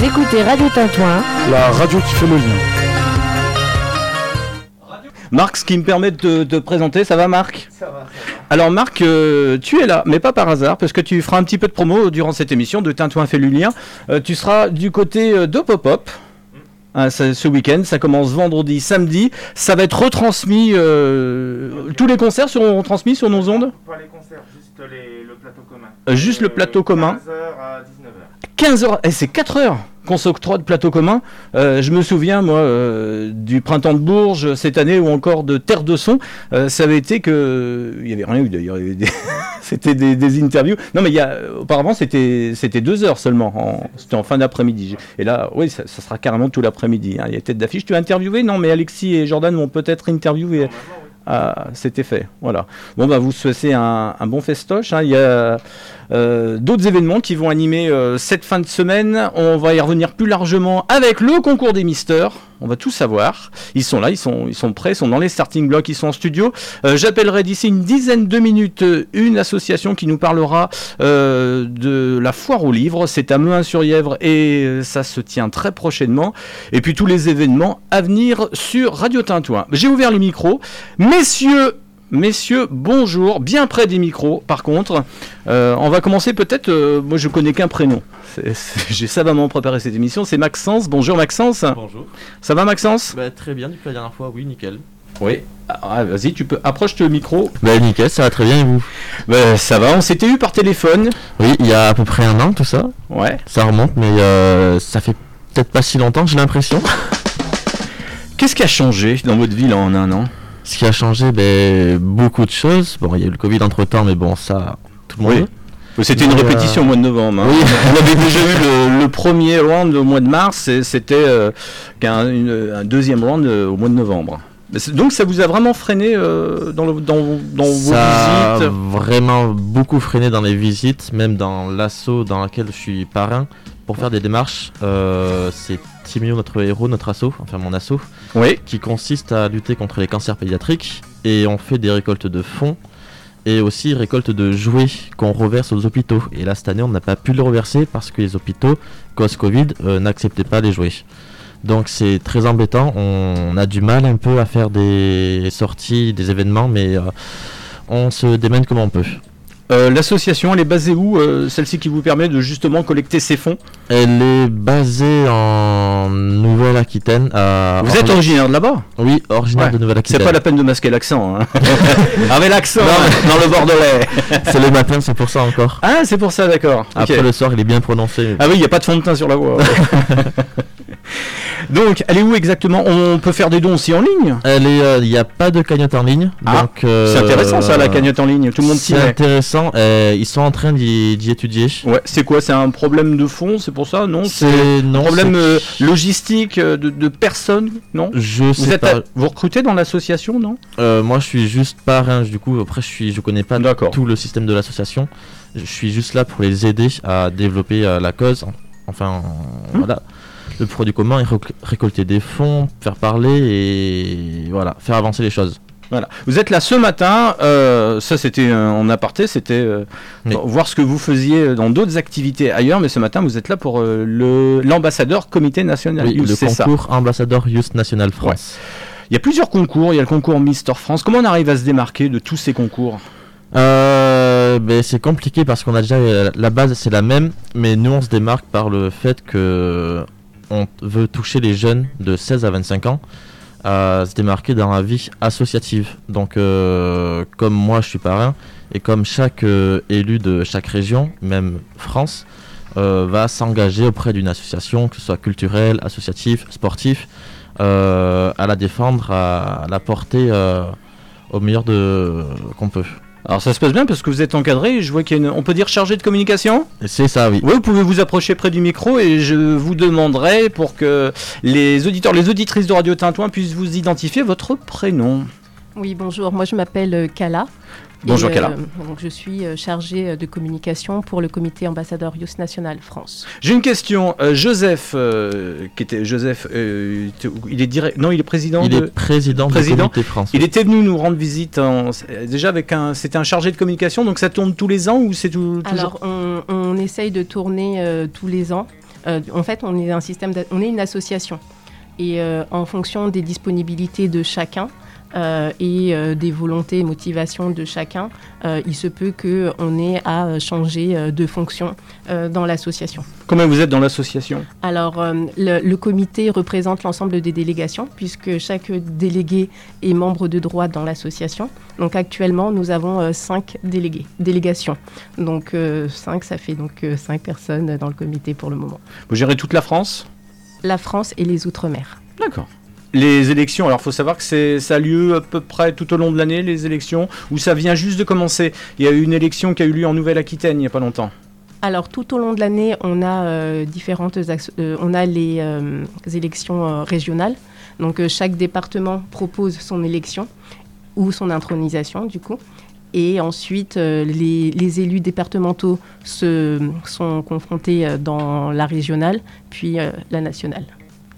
Vous écoutez Radio Tintouin, la radio qui fait le lien. Marc, ce qui me permet de te présenter, ça va Marc Ça va, ça va. Alors Marc, euh, tu es là, mais pas par hasard, parce que tu feras un petit peu de promo durant cette émission de Tintouin fait le lien. Euh, tu seras du côté euh, de Pop-Up. hein, ça- ce week-end, ça commence vendredi, samedi. Ça va être retransmis. euh, tous les concerts seront retransmis sur nos ondes? Pas les concerts, juste les- le plateau commun. Euh, juste le plateau commun. 15h à 19h. 15 heures, et c'est 4 heures qu'on s'octroie de plateau commun. Euh, je me souviens, moi, euh, du printemps de Bourges cette année ou encore de Terre de Son. Euh, ça avait été que. Il y avait rien eu d'ailleurs. C'était des, interviews. Non, mais y a, auparavant, c'était c'était deux heures seulement. En- C'était en fin d'après-midi. Et là, oui, ça, sera carrément tout l'après-midi. hein. Il y a tête d'affiche. Tu as interviewé? Non, mais Alexis et Jordan vont peut-être interviewer. Ah, c'était fait, voilà. Bon, bah, vous souhaitez un, un bon festoche. hein. Il y a euh, d'autres événements qui vont animer euh, cette fin de semaine. On va y revenir plus largement avec le concours des misters. On va tout savoir. Ils sont là, ils sont, prêts, ils sont dans les starting blocks, ils sont en studio. Euh, J'appellerai d'ici une dizaine de minutes une association qui nous parlera de la foire aux livres. C'est à Mehun-sur-Yèvre et euh, ça se tient très prochainement. Et puis tous les événements à venir sur Radio Tintouin. J'ai ouvert les micros. Messieurs, messieurs, bonjour. Bien près des micros, par contre. Euh, on va commencer peut-être. euh, moi, je connais qu'un prénom. C'est- c'est- J'ai savamment préparé cette émission. C'est Maxence. Bonjour, Maxence. Bonjour. Ça va, Maxence? Bah, très bien depuis la dernière fois, oui, nickel. Oui. Ah, Vas-y, tu peux. Approche le micro. Bah, nickel, ça va très bien et vous? Bah, ça va. On s'était eu par téléphone. Oui, il y a à peu près un an tout ça. Ouais. Ça remonte, mais euh, ça fait peut-être pas si longtemps, j'ai l'impression. Qu'est-ce qui a changé dans votre ville en un an? Ce qui a changé, ben, beaucoup de choses. Bon, il y a eu le Covid entre temps, mais bon, ça, tout le monde. Oui. C'était une répétition euh, au mois de novembre. hein. oui. On avait déjà eu le, le premier round au mois de mars et c'était euh, une- un deuxième round euh, au mois de novembre. Donc ça vous a vraiment freiné euh, dans, le- dans, dans vos Ça a visites? vraiment beaucoup freiné dans les visites, même dans l'asso dans laquelle je suis parrain. Pour faire des démarches, euh, c'est Timio, notre héros, notre asso, enfin mon asso, Oui. qui consiste à lutter contre les cancers pédiatriques et on fait des récoltes de fonds et aussi récolte de jouets qu'on reverse aux hôpitaux. Et là cette année on n'a pas pu le reverser parce que les hôpitaux, cause Covid, euh, n'acceptaient pas les jouets. Donc c'est très embêtant, on a du mal un peu à faire des sorties, des événements, mais euh, on se démène comme on peut. Euh, L'association, elle est basée où euh, Celle-ci qui vous permet de justement collecter ces fonds? Elle est basée en Nouvelle-Aquitaine. à Vous êtes originaire de là-bas? Oui, originaire Ouais. de C'est Nouvelle-Aquitaine. pas la peine de masquer l'accent. Hein. Avec l'accent hein, dans le Bordelais. C'est le matin, c'est pour ça encore. Ah, c'est pour ça, d'accord. Après le soir, il est bien prononcé. Ah oui, il n'y a pas de fond de teint sur la voix. Donc, elle est où exactement On peut faire des dons aussi en ligne euh, il n'y a pas de cagnotte en ligne. Ah, euh, C'est intéressant ça, la cagnotte en ligne. Tout le monde s'y C'est intéressant. euh, ils sont en train d'y étudier. Ouais, c'est quoi? C'est un problème de fond C'est pour ça? Non C'est un problème euh, logistique euh, de, de personnes Non? Je vous, sais êtes pas. à- vous recrutez dans l'association, non? Euh, moi, je suis juste parrain. Du coup, après, je suis, je connais pas tout le système de l'association. Je suis juste là pour les aider à développer euh, la cause. Enfin, Hmm. voilà. Le produit commun et réc- récolter des fonds, faire parler et voilà, faire avancer les choses. Voilà. Vous êtes là ce matin, euh, ça c'était euh, en aparté, c'était euh, Oui. voir ce que vous faisiez dans d'autres activités ailleurs, mais ce matin vous êtes là pour euh, le l'ambassadeur Comité National Oui, Youth, le ça. concours ambassadeur Youth National France. Il y a plusieurs concours, il y a le concours Mister France. Comment on arrive à se démarquer de tous ces concours? Euh, ben, c'est compliqué parce qu'on a déjà euh, la base c'est la même, mais nous on se démarque par le fait que on veut toucher les jeunes de 16 à 25 ans à se démarquer dans la vie associative. Donc euh, comme moi je suis parrain et comme chaque euh, élu de chaque région, même France, euh, va s'engager auprès d'une association, que ce soit culturelle, associative, sportive, à la défendre, à, la porter au meilleur qu'on peut. Alors ça se passe bien parce que vous êtes encadré, je vois qu'il y a une... On peut dire chargé de communication C'est ça, oui. Oui, vous pouvez vous approcher près du micro et je vous demanderai pour que les auditeurs, les auditrices de Radio Tintouin puissent vous identifier votre prénom. Oui, bonjour. Moi, je m'appelle euh, Kala. Bonjour Kala. euh, donc, je suis euh, chargée euh, de communication pour le comité ambassadeur Youth National France. J'ai une question. Euh, Joseph, euh, qui était Joseph, euh, il est direct. Non, il est président. Il de- est président, Président. du comité France. Il était venu nous rendre visite. en- Déjà avec un, c'était un chargé de communication. Donc ça tourne tous les ans ou c'est tout, toujours Alors, on, on essaye de tourner euh, tous les ans. Euh, en fait, on est un système, on est une association. Et euh, en fonction des disponibilités de chacun euh, et euh, des volontés et motivations de chacun, euh, il se peut qu'on ait à changer de fonction dans l'association. Combien vous êtes dans l'association? Alors, le, le comité représente l'ensemble des délégations, puisque chaque délégué est membre de droit dans l'association. Donc, actuellement, nous avons cinq délégués, délégations. Donc, cinq, ça fait donc cinq personnes dans le comité pour le moment. Vous gérez toute la France? La France et les Outre-mer. D'accord. Les élections, alors faut savoir que ça a lieu à peu près tout au long de l'année, les élections, ou ça vient juste de commencer. Il y a eu une élection qui a eu lieu en Nouvelle-Aquitaine il n'y a pas longtemps. Alors, tout au long de l'année, on a euh, différentes, euh, on a les euh, élections régionales. Donc, chaque département propose son élection ou son intronisation, du coup. Et ensuite, les, les élus départementaux se, sont confrontés dans la régionale, puis la nationale,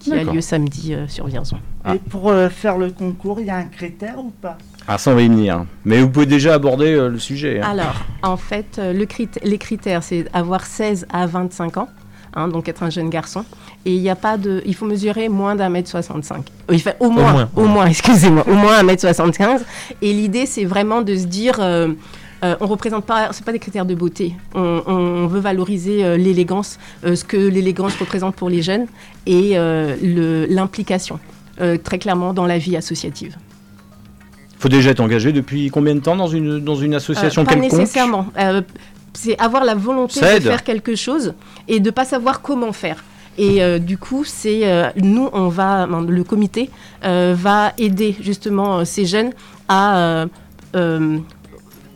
qui a lieu samedi euh, sur Vierzon. Ah. Et pour euh, faire le concours, il y a un critère ou pas? Ah, ça on va y venir. Mais vous pouvez déjà aborder euh, le sujet. hein. Alors, en fait, euh, le crit- les critères, c'est avoir 16 à 25 ans, hein, donc être un jeune garçon. Et il n'y a pas de. Il faut mesurer moins d'un mètre 65. Il fait au moins, moins, au ouais. moins, excusez-moi, au moins un mètre 75. Et l'idée, c'est vraiment de se dire. euh, euh, on représente pas, c'est pas des critères de beauté. On, on veut valoriser euh, l'élégance, euh, ce que l'élégance représente pour les jeunes et euh, l'implication, très clairement dans la vie associative. faut déjà être engagé depuis combien de temps dans une, dans une association Pas quelconque? nécessairement. Euh, c'est avoir la volonté de faire quelque chose et de pas savoir comment faire. Et euh, du coup, c'est euh, nous, on va, le comité euh, va aider justement ces jeunes à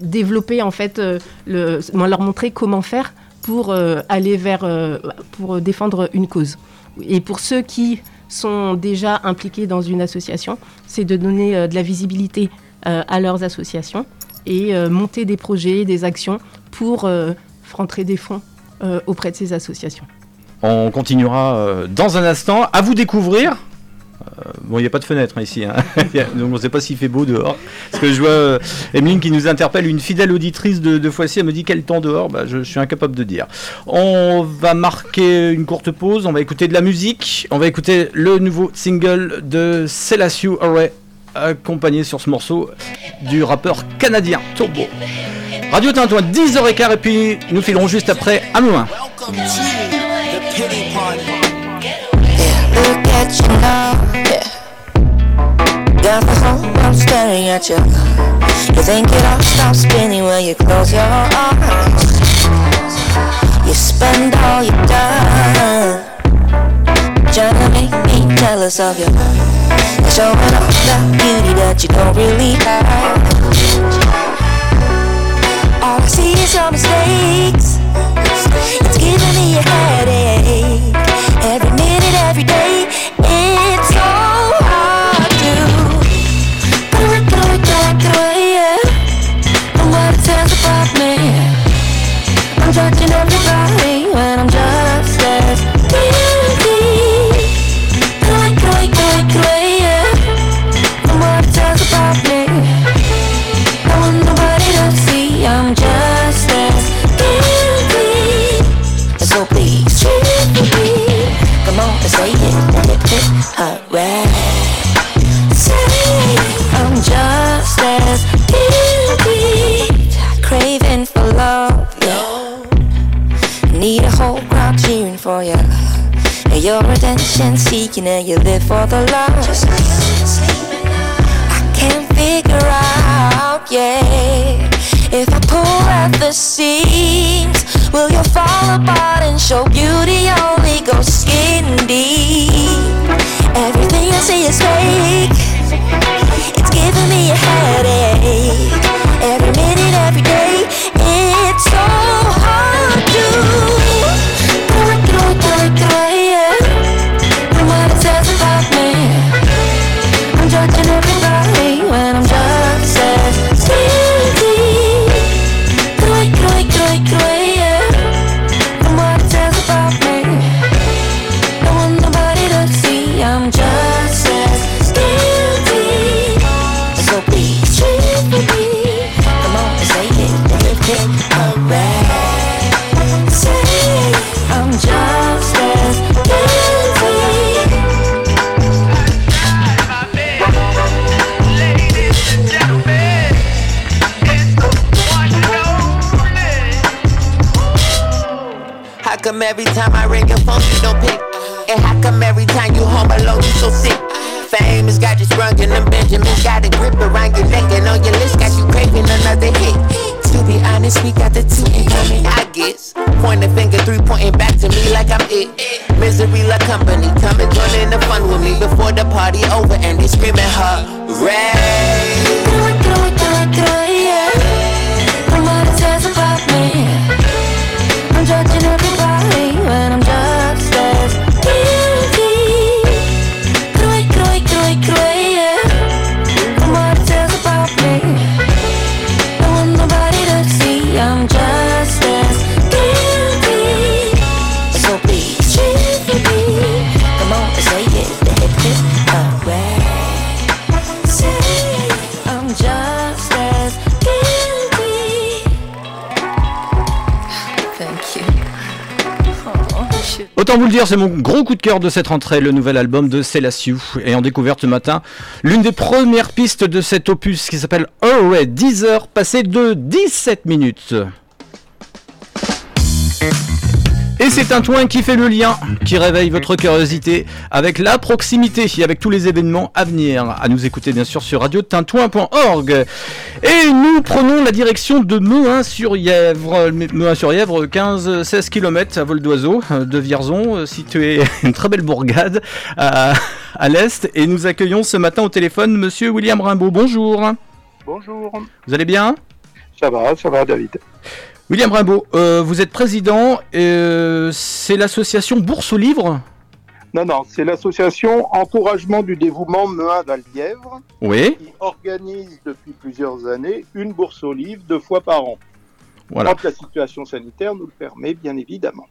développer en fait, euh, le, leur montrer comment faire pour euh, aller vers, euh, pour défendre une cause. Et pour ceux qui sont déjà impliqués dans une association, c'est de donner de la visibilité à leurs associations et monter des projets, des actions pour rentrer des fonds auprès de ces associations. On continuera dans un instant. À vous découvrir. Euh, bon, il n'y a pas de fenêtre hein, ici, hein. Donc on ne sait pas s'il fait beau dehors. Parce que je vois euh, Emeline qui nous interpelle, une fidèle auditrice de, de Foissy, elle me dit quel temps dehors bah, je, suis incapable de dire. On va marquer une courte pause, on va écouter de la musique, on va écouter le nouveau single de Celasiu Array, accompagné sur ce morceau du rappeur canadien Turbo. Radio Tintouin, 10h15, et puis nous filerons juste après à Moulin. Look at you now. Yeah. Got the whole world staring at you. You think it all stops spinning when you close your eyes. You spend all your time trying to make me jealous of you. And showing off that beauty that you don't really have. All I see is your mistakes. It's giving me a headache. Seeking and you live for the love. I can't figure out, yeah. If I pull at the seams, will you fall apart and show beauty only goes skin deep? Everything I see is fake. It's giving me a headache. Every minute, every day, it's so C'est mon gros coup de cœur de cette rentrée, le nouvel album de Célassiou. Et en découverte ce matin, l'une des premières pistes de cet opus qui s'appelle Alright, 10 heures passées de 17 minutes. Et c'est un qui fait le lien, qui réveille votre curiosité avec la proximité et avec tous les événements à venir. À nous écouter bien sûr sur radiotintouin.org. Et nous prenons la direction de Mehun-sur-Yèvre. Mehun-sur-Yèvre, 15-16 km à vol d'oiseau euh, de Vierzon, euh, situé une très belle bourgade à, à l'est. Et nous accueillons ce matin au téléphone Monsieur William Rimbaud. Bonjour. Bonjour. Vous allez bien? Ça va, ça va, David. William Rimbaud, euh, vous êtes président, euh, c'est l'association Bourse au Livre Non, non, c'est l'association Encouragement du dévouement Mehun d'Allièvre Oui, qui organise depuis plusieurs années une bourse aux livres deux fois par an. voilà. Quand la situation sanitaire nous le permet, bien évidemment.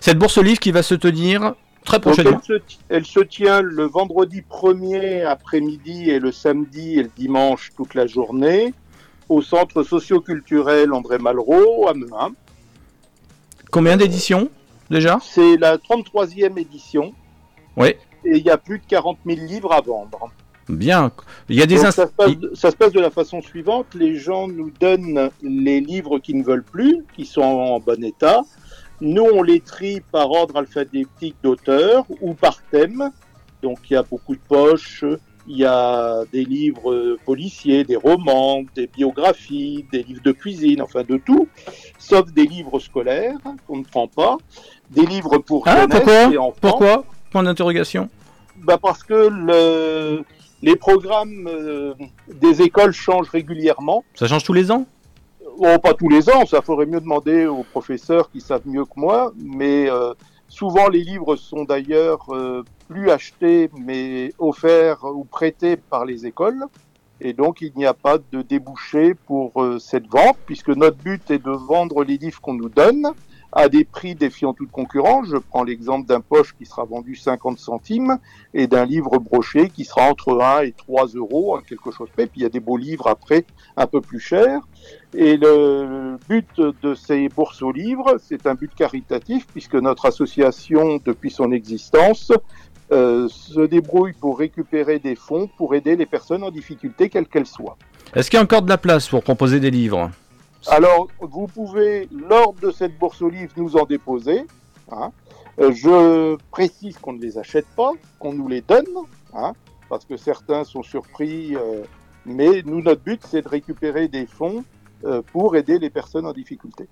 Cette Bourse au Livre qui va se tenir très prochainement. elle, se, elle se tient le vendredi 1er après-midi et le samedi et le dimanche toute la journée au centre socio-culturel André Malraux à Mehun. Combien d'éditions déjà? C'est la 33e édition Oui, et il y a plus de 40 000 livres à vendre. bien. Il y a des Donc, ça, se passe, ça se passe de la façon suivante. Les gens nous donnent les livres qu'ils ne veulent plus, qui sont en bon état. Nous, on les trie par ordre alphabétique d'auteur ou par thème. Donc, il y a beaucoup de poches. Il y a des livres policiers, des romans, des biographies, des livres de cuisine, enfin de tout, sauf des livres scolaires qu'on ne prend pas, des livres pour Ah, jeunesse pourquoi et enfants. Pourquoi Point d'interrogation. Bah parce que le, les programmes euh, des écoles changent régulièrement. Ça change tous les ans? Bon, pas tous les ans, ça faudrait mieux demander aux professeurs qui savent mieux que moi, mais euh, souvent les livres sont d'ailleurs euh, plus achetés, mais offerts ou prêtés par les écoles. Et donc il n'y a pas de débouché pour euh, cette vente, puisque notre but est de vendre les livres qu'on nous donne à des prix défiant toute concurrence. Je prends l'exemple d'un poche qui sera vendu 50 centimes et d'un livre broché qui sera entre 1 et 3 euros, hein, quelque chose près. Puis il y a des beaux livres après un peu plus chers. Et le but de ces bourses aux livres, c'est un but caritatif puisque notre association, depuis son existence, euh, se débrouille pour récupérer des fonds pour aider les personnes en difficulté, quelles qu'elles soient. Est-ce qu'il y a encore de la place pour proposer des livres? Alors, vous pouvez, lors de cette bourse aux livres, nous en déposer. hein. Euh, je précise qu'on ne les achète pas, qu'on nous les donne, hein, parce que certains sont surpris. euh, mais nous, notre but, c'est de récupérer des fonds euh, pour aider les personnes en difficulté.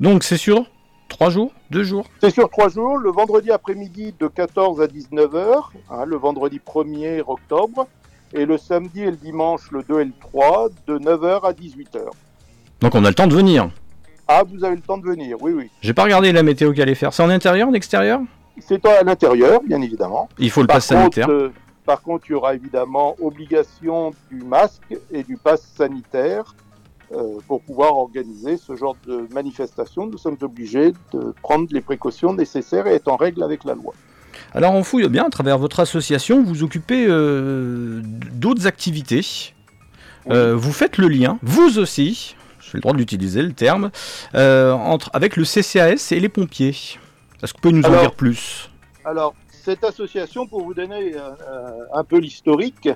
Donc c'est sur trois jours Deux jours? C'est sur trois jours, le vendredi après-midi de 14 à 19h, hein, le vendredi 1er octobre, et le samedi et le dimanche, le 2 et le 3, de 9h à 18h. Donc on a le temps de venir. Ah, vous avez le temps de venir, oui, oui. J'ai pas regardé la météo qu'il allait faire. C'est en intérieur, en extérieur? C'est à l'intérieur, bien évidemment. Il faut le Par pass sanitaire. euh, par contre, il y aura évidemment obligation du masque et du pass sanitaire euh, pour pouvoir organiser ce genre de manifestation. Nous sommes obligés de prendre les précautions nécessaires et être en règle avec la loi. Alors on fouille bien, à travers votre association, vous occupez euh, d'autres activités. Euh, vous faites le lien, vous aussi, j'ai le droit d'utiliser le terme, euh, entre, avec le CCAS et les pompiers. Est-ce que vous pouvez nous en dire plus? Alors, cette association, pour vous donner un peu l'historique,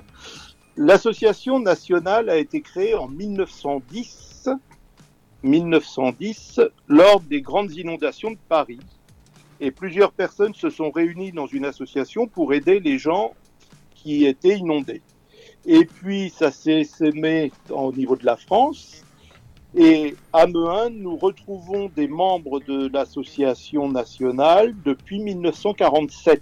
l'association nationale a été créée en 1910 1910 lors des grandes inondations de Paris. Et plusieurs personnes se sont réunies dans une association pour aider les gens qui étaient inondés. Et puis ça s'est semé au niveau de la France. Et à Mehun, nous retrouvons des membres de l'association nationale depuis 1947.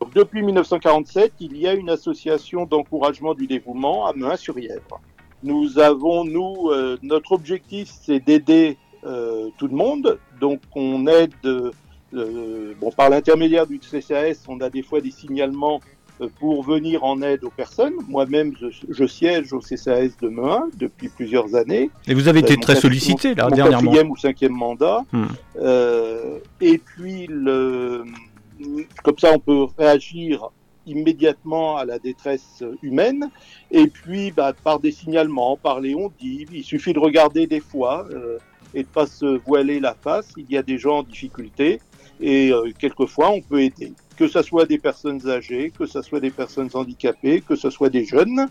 Donc, depuis 1947, il y a une association d'encouragement du dévouement à Mehun-sur-Yèvre. Nous avons, nous, euh, notre objectif, c'est d'aider euh, tout le monde. Donc, on aide, euh, bon, par l'intermédiaire du CCAS, on a des fois des signalements euh, pour venir en aide aux personnes. Moi-même, je, je siège au CCAS de Mehun depuis plusieurs années. Et vous avez été Euh, très sollicité là mon dernièrement. quatrième ou cinquième mandat. Hmm. Euh, et puis, le, comme ça, on peut réagir immédiatement à la détresse humaine. Et puis, bah, par des signalements, par les on-dit, il suffit de regarder des fois euh, et de pas se voiler la face. Il y a des gens en difficulté et euh, quelquefois, on peut aider. Que ce soit des personnes âgées, que ce soit des personnes handicapées, que ce soit des jeunes.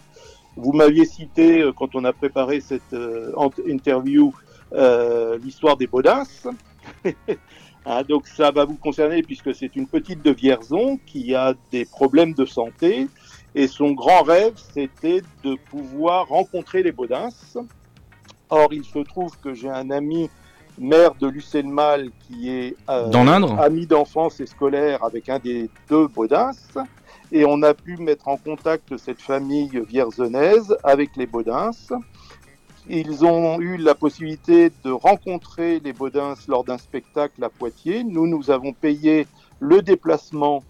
Vous m'aviez cité, euh, quand on a préparé cette euh, interview, euh, l'histoire des Baudins. Hein, donc ça va vous concerner puisque c'est une petite de Vierzon qui a des problèmes de santé et son grand rêve c'était de pouvoir rencontrer les Baudins. Or il se trouve que j'ai un ami maire de Lucelle-Mal qui est euh, Dans l'Indre ami d'enfance et scolaire avec un des deux Baudins et on a pu mettre en contact cette famille vierzonnaise avec les Baudins. Ils ont eu la possibilité de rencontrer les Baudins lors d'un spectacle à Poitiers. Nous, nous avons payé le déplacement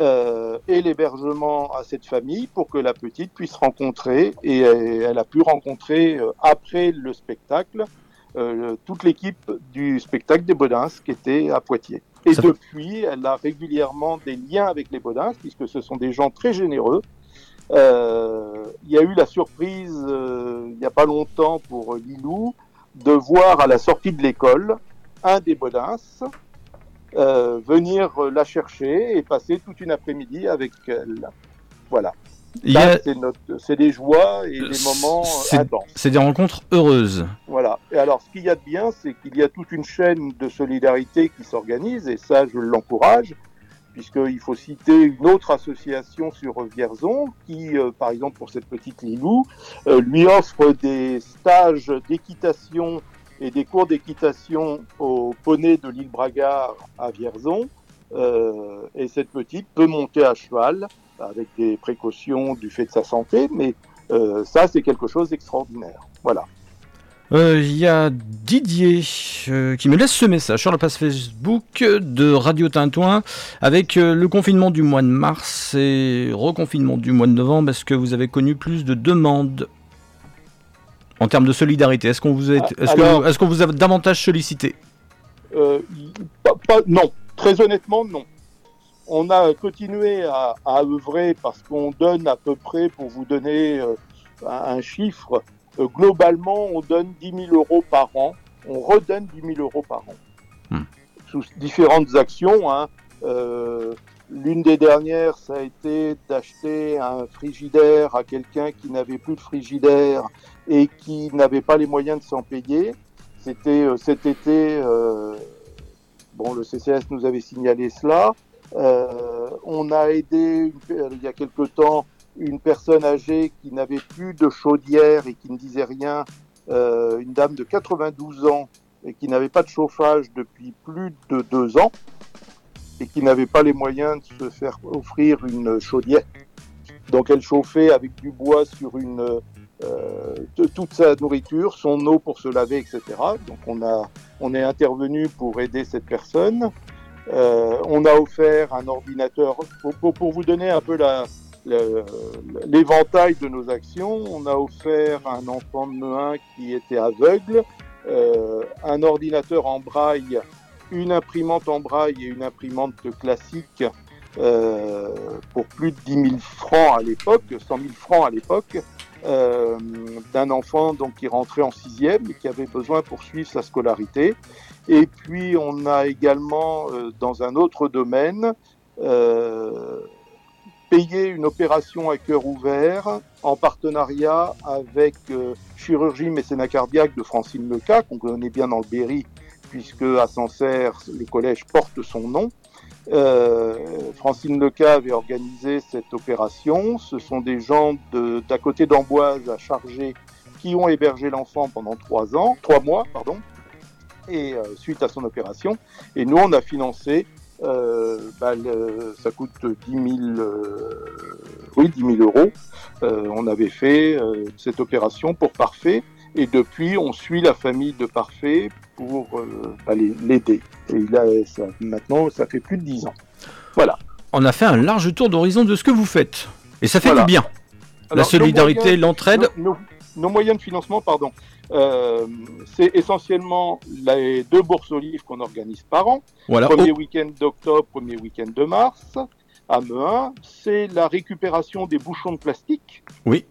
euh, et l'hébergement à cette famille pour que la petite puisse rencontrer et euh, elle a pu rencontrer euh, après le spectacle euh, toute l'équipe du spectacle des Baudins qui était à Poitiers. Et Ça- depuis, elle a régulièrement des liens avec les Baudins puisque ce sont des gens très généreux. Euh, il y a eu la surprise euh, il n'y a pas longtemps pour Lilou de voir à la sortie de l'école un des Baudins euh, venir la chercher et passer toute une après-midi avec elle. Voilà. A- c'est des joies et Euh, des moments c'est- intenses. C'est des rencontres heureuses. Voilà. Et alors, ce qu'il y a de bien, c'est qu'il y a toute une chaîne de solidarité qui s'organise, et ça, je l'encourage, puisqu'il faut citer une autre association sur Vierzon, qui, euh, par exemple, pour cette petite Lilou, euh, lui offre des stages d'équitation et des cours d'équitation au poney de l'île Bragard à Vierzon. Euh, et cette petite peut monter à cheval avec des précautions du fait de sa santé, mais euh, ça, c'est quelque chose d'extraordinaire. Voilà. Euh, Il y a Didier euh, qui me laisse ce message sur la page Facebook de Radio Tintouin avec le confinement du mois de mars et reconfinement du mois de novembre. Est-ce que vous avez connu plus de demandes en termes de solidarité? Est-ce qu'on vous, est, Ah, est-ce que alors- vous- est-ce qu'on vous a davantage sollicité? Pas- pas- non, très honnêtement, non. On a continué à, à œuvrer parce qu'on donne à peu près, pour vous donner euh, un, chiffre, euh, globalement, on donne 10 000 euros par an. On redonne 10 000 euros par an. Hmm. Sous différentes actions. hein. Euh, L'une des dernières, ça a été d'acheter un frigidaire à quelqu'un qui n'avait plus de frigidaire et qui n'avait pas les moyens de s'en payer. C'était euh, cet été, euh, bon, le CCS nous avait signalé cela. Euh, on a aidé euh, il y a quelque temps une personne âgée qui n'avait plus de chaudière et qui ne disait rien, euh, une dame de 92 ans et qui n'avait pas de chauffage depuis plus de deux ans et qui n'avait pas les moyens de se faire offrir une chaudière. Donc elle chauffait avec du bois sur une toute sa nourriture, son eau pour se laver, etc. Donc on a on est intervenu pour aider cette personne. Euh, on a offert un ordinateur pour, vous donner un peu l'éventail de nos actions. On a offert un enfant de Mehun qui était aveugle euh, un ordinateur en braille, une imprimante en braille et une imprimante classique euh, pour plus de 10 000 francs à l'époque, 100 000 francs à l'époque, euh, d'un enfant donc qui rentrait en sixième et qui avait besoin pour suivre sa scolarité. Et puis on a également euh, dans un autre domaine euh, payé une opération à cœur ouvert en partenariat avec euh, Chirurgie Mécénat Cardiaque de Francine Leca, qu'on connaît bien dans le Berry, puisque à Sancerre, le collège porte son nom. Euh, Francine Leca avait organisé cette opération. Ce sont des gens d'à côté d'Amboise à Charger qui ont hébergé l'enfant pendant trois ans, trois mois, pardon, et euh, suite à son opération. Et nous, on a financé, euh, bah, ça coûte 10 000, euh, oui, 10 000 euros. On avait fait cette opération pour Parfait, et depuis, on suit la famille de Parfait pour euh, l'aider. Et il a, ça, maintenant, ça fait plus de 10 ans. Voilà. On a fait un large tour d'horizon de ce que vous faites. Et ça fait Voilà. du bien. La Alors, solidarité, l'entraide. nos, nos- nos moyens de financement, pardon, euh, c'est essentiellement les deux bourses aux livres qu'on organise par an. Voilà. Premier Oh, week-end d'octobre, premier week-end de mars, à Mehun. C'est la récupération des bouchons de plastique. Oui.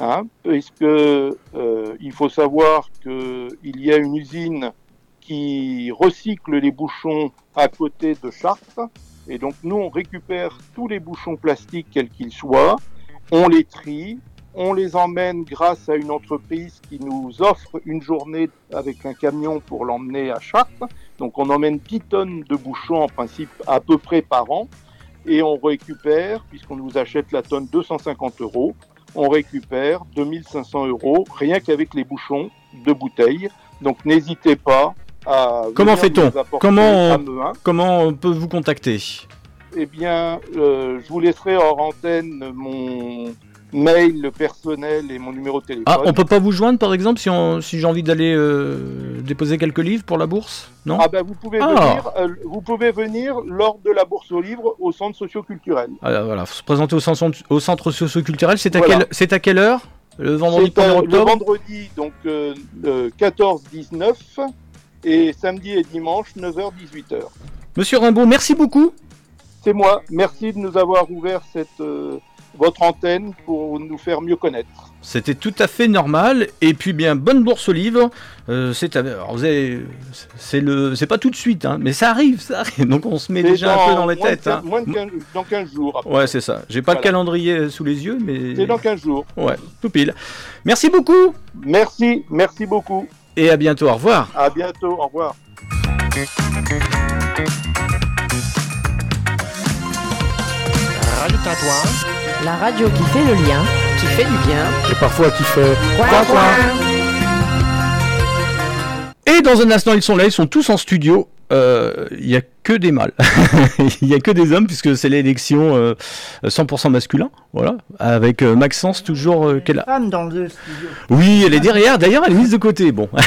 Hein, puisque euh, il faut savoir qu'il y a une usine qui recycle les bouchons à côté de Chartres. Et donc nous, on récupère tous les bouchons plastiques, quels qu'ils soient, on les trie, on les emmène grâce à une entreprise qui nous offre une journée avec un camion pour l'emmener à Chartres. Donc on emmène 10 tonnes de bouchons en principe à peu près par an. Et on récupère, puisqu'on nous achète la tonne 250 euros, on récupère 2500 euros rien qu'avec les bouchons de bouteilles. Donc n'hésitez pas à... Comment fait-on on- comment on peut vous contacter? Eh bien, euh, je vous laisserai hors antenne mon mail personnel et mon numéro de téléphone. Ah, on peut pas vous joindre par exemple si, on- si j'ai envie d'aller euh, déposer quelques livres pour la bourse Non? Ah ben, vous pouvez Ah. venir, euh, vous pouvez venir lors de la bourse aux livres au centre socioculturel. Ah, Voilà, faut se présenter au centre, au centre socio-culturel. C'est à, Voilà. quelle- c'est à quelle heure? Le vendredi C'est, 1er euh, le octobre? vendredi donc euh, euh, 14-19 et samedi et dimanche 9h-18h. Monsieur Rimbaud, merci beaucoup. C'est moi. Merci de nous avoir ouvert cette votre antenne pour nous faire mieux connaître. C'était tout à fait normal. Et puis bien, bonne bourse aux livres. Euh, c'est, le, c'est pas tout de suite, hein, mais ça arrive, ça arrive. Donc on se met déjà un peu dans les têtes. hein. moins de quin- dans 15 jours. après. Ouais, c'est ça. J'ai pas de Voilà. calendrier sous les yeux, mais C'est dans 15 jours. ouais, tout pile. Merci beaucoup Merci, merci beaucoup. et à bientôt. Au revoir. À bientôt. Au revoir. Rajoute un toit. La radio qui fait le lien, qui fait du bien. Et parfois qui fait. Quoi, quoi. Et dans un instant, ils sont là, ils sont tous en studio. Euh, Il y a que des mâles. Il y a que des hommes puisque c'est l'élection euh, 100% masculin. Voilà. Avec euh, Maxence toujours euh, qu'elle a. Femme dans le studio. Oui, elle est derrière. D'ailleurs, elle est mise de côté. Bon.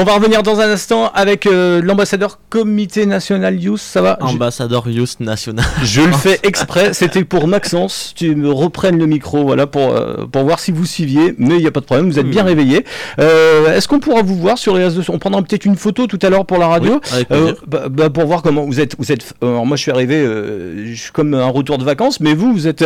On va revenir dans un instant avec euh, l'ambassadeur Comité National Youth. Ça va? Ambassadeur Youth National. Je le fais exprès, c'était pour Maxence, tu me reprennes le micro, voilà, pour, euh, pour voir si vous suiviez, mais il n'y a pas de problème, vous êtes bien réveillé. Euh, Est-ce qu'on pourra vous voir sur les réseaux On prendra peut-être une photo tout à l'heure pour la radio, Oui, avec bah, bah, pour voir comment vous êtes. Vous êtes alors moi je suis arrivé, je suis comme un retour de vacances, mais vous, vous êtes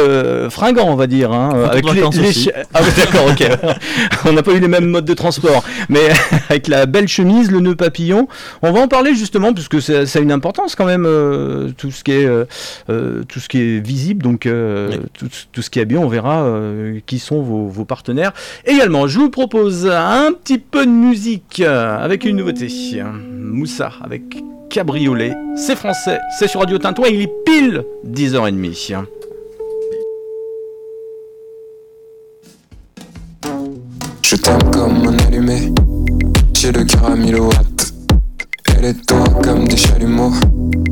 fringant, on va dire. Hein, vacances aussi. chi- Ah d'accord, ok. on n'a pas eu les mêmes modes de transport, mais avec la belle chemise, le nœud papillon, on va en parler justement, puisque ça, ça a une importance quand même, euh, tout ce qui est euh, euh, tout ce qui est visible, donc euh, Oui. tout, tout ce qui est bien, on verra euh, qui sont vos, vos partenaires. Également, je vous propose un petit peu de musique avec une nouveauté. Moussa avec Cabriolet. C'est français, c'est sur Radio Tintouin, il est pile 10h30. Je t'aime comme un allumé, j'ai le cœur à 1000 watts. Elle est toi comme des chalumeaux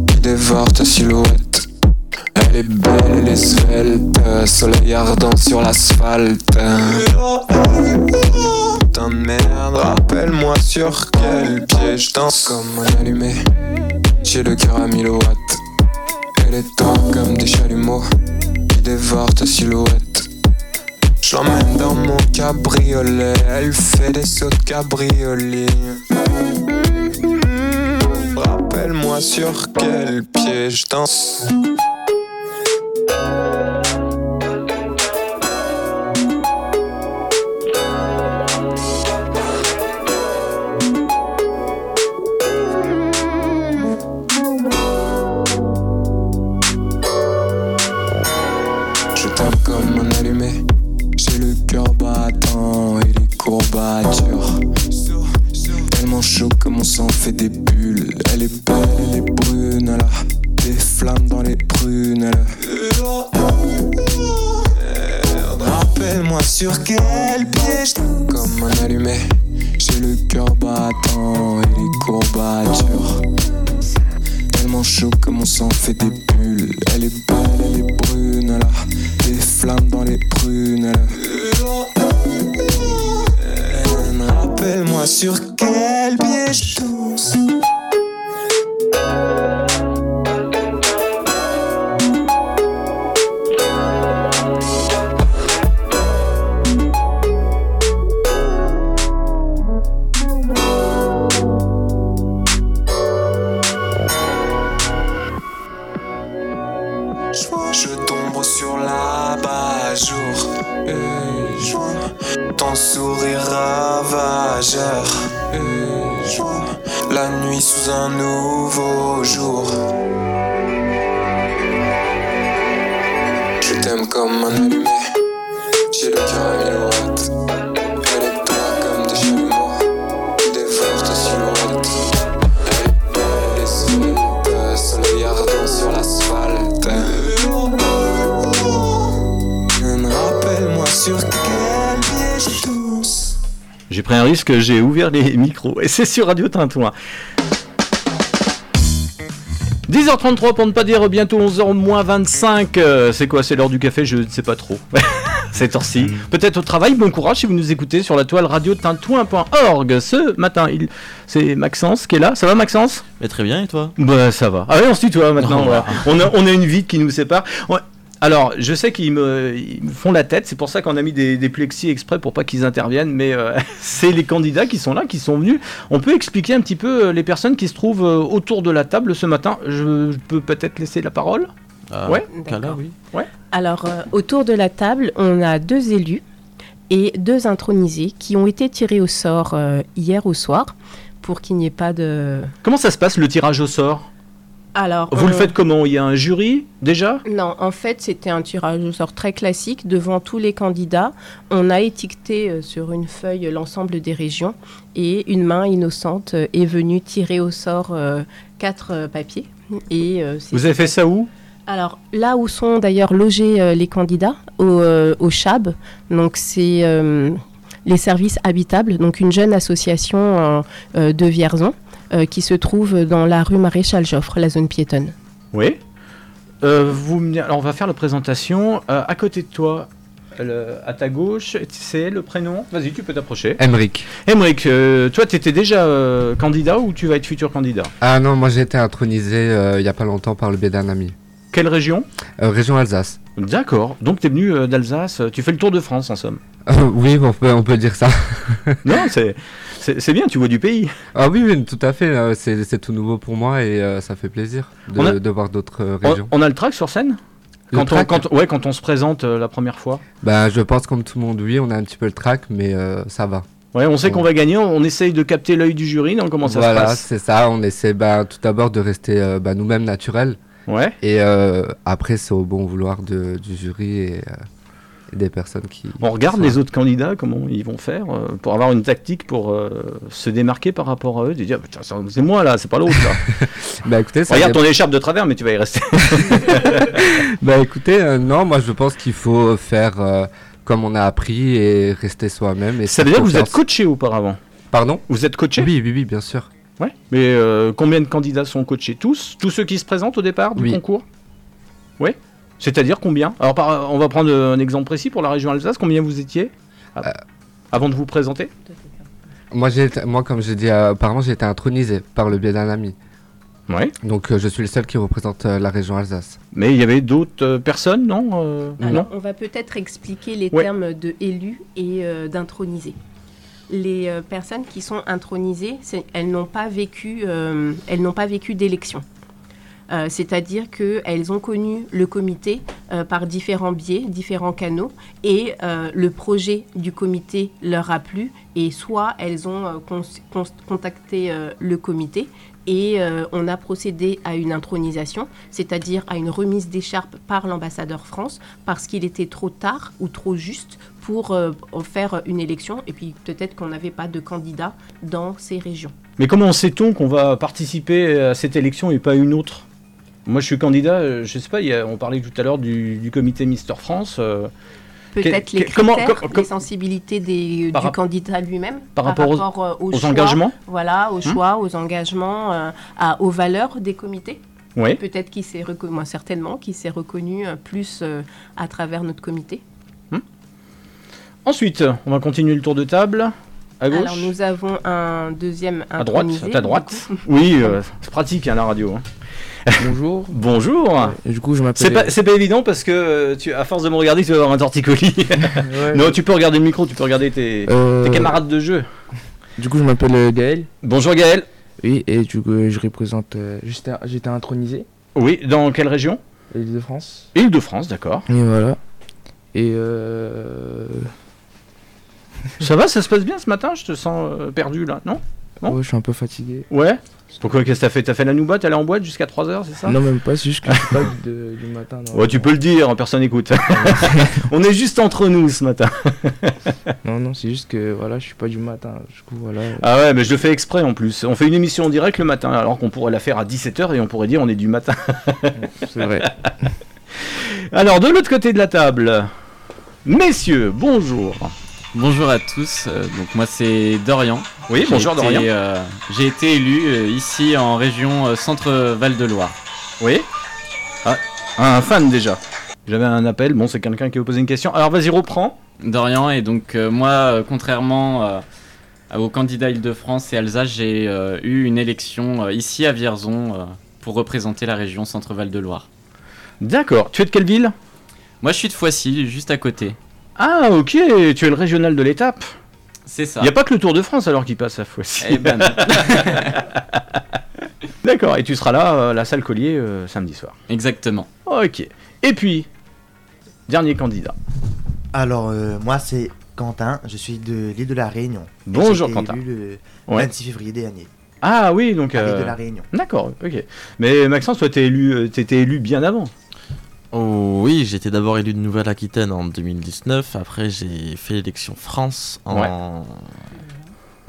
qui dévorent ta silhouette. Elle est belle, elle est svelte, soleil ardent sur l'asphalte. Putain de merde, rappelle-moi sur quel pied je danse comme un allumé. J'ai le cœur à 1000 watts. Elle est toi comme des chalumeaux qui dévorent ta silhouette. Je l'emmène dans mon cabriolet, elle fait des sauts de cabriolet. Rappelle-moi sur quel pied je danse. Tellement chaud que mon sang fait des bulles. Elle est belle, elle est brune, elle a des flammes dans les prunes. Elle. Rappelle-moi sur quel piège comme un allumé. J'ai le cœur battant et les courbatures. Tellement chaud que mon sang fait des bulles. Elle est belle, elle est brune, elle a des flammes dans les prunes. Elle. Rappelle-moi sur quel pied je J'ai ouvert les micros et c'est sur Radio Tintouin. 10h33 pour ne pas dire bientôt 11h moins 25. Euh, c'est quoi C'est l'heure du café? Je ne sais pas trop. C'est heure-ci. Peut-être au travail. Bon courage si vous nous écoutez sur la toile radio tintouin.org. Ce matin, il... c'est Maxence qui est là. Ça va Maxence? Mais très bien, et toi? Bah ça va. Ah oui, on se tutoie maintenant. Oh, on, a, on a une vie qui nous sépare. Alors, je sais qu'ils me, ils me font la tête, c'est pour ça qu'on a mis des, des plexis exprès pour pas qu'ils interviennent, mais euh, c'est les candidats qui sont là, qui sont venus. On peut expliquer un petit peu euh, les personnes qui se trouvent euh, autour de la table ce matin. Je, je peux peut-être laisser la parole? Ah, Ouais. Kala, oui. Ouais. Alors, euh, autour de la table, on a deux élus et deux intronisés qui ont été tirés au sort euh, hier au soir pour qu'il n'y ait pas de... Comment ça se passe le tirage au sort? Alors, Vous le on- faites comment? Il y a un jury déjà? Non, en fait, c'était un tirage au sort très classique devant tous les candidats. On a étiqueté euh, sur une feuille l'ensemble des régions et une main innocente euh, est venue tirer au sort euh, quatre euh, papiers. Et, euh, Vous avez fait ça où? Alors, là où sont d'ailleurs logés euh, les candidats, au, euh, au CHAB, donc c'est euh, les services habitables, donc une jeune association euh, euh, de Vierzon. euh, qui se trouve dans la rue Maréchal Joffre, la zone piétonne. Oui. Euh, vous Alors, on va faire la présentation. Euh, à côté de toi, le- à ta gauche, c'est le prénom Vas-y, tu peux t'approcher. Emric. Emric, euh, toi, tu étais déjà euh, candidat ou tu vas être futur candidat? Ah non, moi j'ai été intronisé euh, il y a pas longtemps par le biais d'un ami. Quelle région? Euh, région Alsace. D'accord. Donc, tu es venu euh, d'Alsace. Tu fais le tour de France, en somme. Euh, oui, on peut, on peut dire ça. non, c'est, bien, tu vois du pays. Ah oui, oui, tout à fait. euh, c'est tout nouveau pour moi et euh, ça fait plaisir de, On a- de voir d'autres euh, On, régions. on a le track sur scène? Le quand on, track quand, ouais, quand on se présente euh, la première fois. Bah, je pense comme tout le monde, oui, on a un petit peu le track, mais ça va. Ouais, on sait qu'on va gagner, on essaye de capter l'œil du jury, donc comment ça voilà, se passe? c'est ça. On essaie bah, tout d'abord de rester bah, nous-mêmes naturels. Ouais. Et après, c'est au bon vouloir de- du jury et des personnes qui. On regarde sont les autres candidats, comment ils vont faire euh, pour avoir une tactique pour euh, se démarquer par rapport à eux, de dire Putain, c'est moi là, c'est pas l'autre là. Bah écoutez, ça Regarde ton écharpe de travers, mais tu vas y rester. bah écoutez, euh, non, moi je pense qu'il faut faire euh, comme on a appris et rester soi-même. Ça veut dire que vous êtes coaché auparavant? Pardon? Vous êtes coaché? Oui, oui, oui, bien sûr. Ouais. Mais combien de candidats sont coachés? Tous? Tous ceux qui se présentent au départ du Oui. concours? Oui. C'est-à-dire combien Alors, par- on va prendre un exemple précis pour la région Alsace. Combien vous étiez Euh. av- avant de vous présenter Moi, moi, comme j'ai dit euh, auparavant, j'ai été intronisé par le biais d'un ami. Ouais. Donc euh, je suis le seul qui représente euh, la région Alsace. Mais il y avait d'autres euh, personnes, non Euh, Alors, Non on va peut-être expliquer les Ouais. termes de élus et euh, d'intronisés. Les euh, personnes qui sont intronisées, elles n'ont pas vécu, euh, elles n'ont pas vécu d'élection. Euh, C'est-à-dire qu'elles ont connu le comité euh, par différents biais, différents canaux, et euh, le projet du comité leur a plu, et soit elles ont contacté le comité, et on a procédé à une intronisation, c'est-à-dire à une remise d'écharpe par l'ambassadeur France, parce qu'il était trop tard ou trop juste pour faire une élection, et puis peut-être qu'on n'avait pas de candidat dans ces régions. Mais comment sait-on qu'on va participer à cette élection et pas une autre? Moi, je suis candidat, euh, je sais pas, il y a- on parlait tout à l'heure du, du comité Mister France. euh, Peut-être les comment- critères, les sensibilités des, Par du candidat lui-même. par rapport aux- euh, aux choix, engagements Voilà, aux Hmm. choix, aux engagements, euh, à, aux valeurs des comités. Oui. Peut-être qu'il s'est reconnu, moi, certainement, qu'il s'est reconnu plus euh, à travers notre comité. Ensuite, on va continuer le tour de table. À gauche Alors nous avons un deuxième À droite À ta droite. Oui, euh, c'est pratique hein, la radio. hein. Bonjour. Bonjour. du coup, je m'appelle. C'est pas, c'est pas évident parce que euh, tu, à force de me regarder, tu vas avoir un torticolis. non, tu peux regarder le micro, tu peux regarder tes, Euh, tes camarades de jeu. Du coup, je m'appelle euh, Gaël. Bonjour Gaël. Oui, et du coup, je représente. euh, j'étais- intronisé. Oui, dans quelle région? L'Île-de-France. Île-de-France, d'accord. Et voilà. Et euh. Ça va, ça se passe bien ce matin? Je te sens perdu là, non? Non? Ouais, je suis un peu fatigué. Ouais? Pourquoi Qu'est-ce que t'as fait? T'as fait la nouba T'es allé en boîte jusqu'à 3h, c'est ça? Non, même pas, c'est juste que je suis pas de- du matin. non. Ouais, tu peux le dire, personne n'écoute. On est juste entre nous ce matin. Non, non, c'est juste que voilà, je suis pas du matin. Du coup, voilà. Ah ouais, mais je le fais exprès en plus. On fait une émission en direct le matin, alors qu'on pourrait la faire à 17h et on pourrait dire on est du matin. C'est vrai. Alors, de l'autre côté de la table, messieurs, bonjour. Bonjour à tous, euh, donc moi c'est Dorian. Oui, bonjour été, Dorian. euh, J'ai été élu euh, ici en région euh, Centre-Val de Loire. Oui ah, Un fan déjà. J'avais un appel, bon c'est quelqu'un qui a posé une question. Alors vas-y, reprends. Dorian, et donc moi, contrairement aux candidats Île-de-France et Alsace, j'ai eu une élection ici à Vierzon pour représenter la région Centre-Val de Loire. D'accord, tu es de quelle ville? Moi je suis de Foissy, juste à côté. Ah ok, tu es le régional de l'étape. C'est ça. Il n'y a pas que le Tour de France alors qui passe à Foissy. Eh ben non. D'accord, et tu seras là, euh, à la salle Collier, euh, samedi soir. Exactement. Ok. Et puis, dernier candidat. Alors, euh, moi, c'est Quentin, je suis de l'île de la Réunion. Et Bonjour, j'ai été Quentin. élu le Ouais. 26 février dernier. Ah oui, donc... À l'île euh, de la Réunion. D'accord, ok. Mais Maxence, toi, t'es élu, euh, t'étais élu bien avant. Oh oui, j'étais d'abord élu de Nouvelle-Aquitaine en 2019, après j'ai fait l'élection France en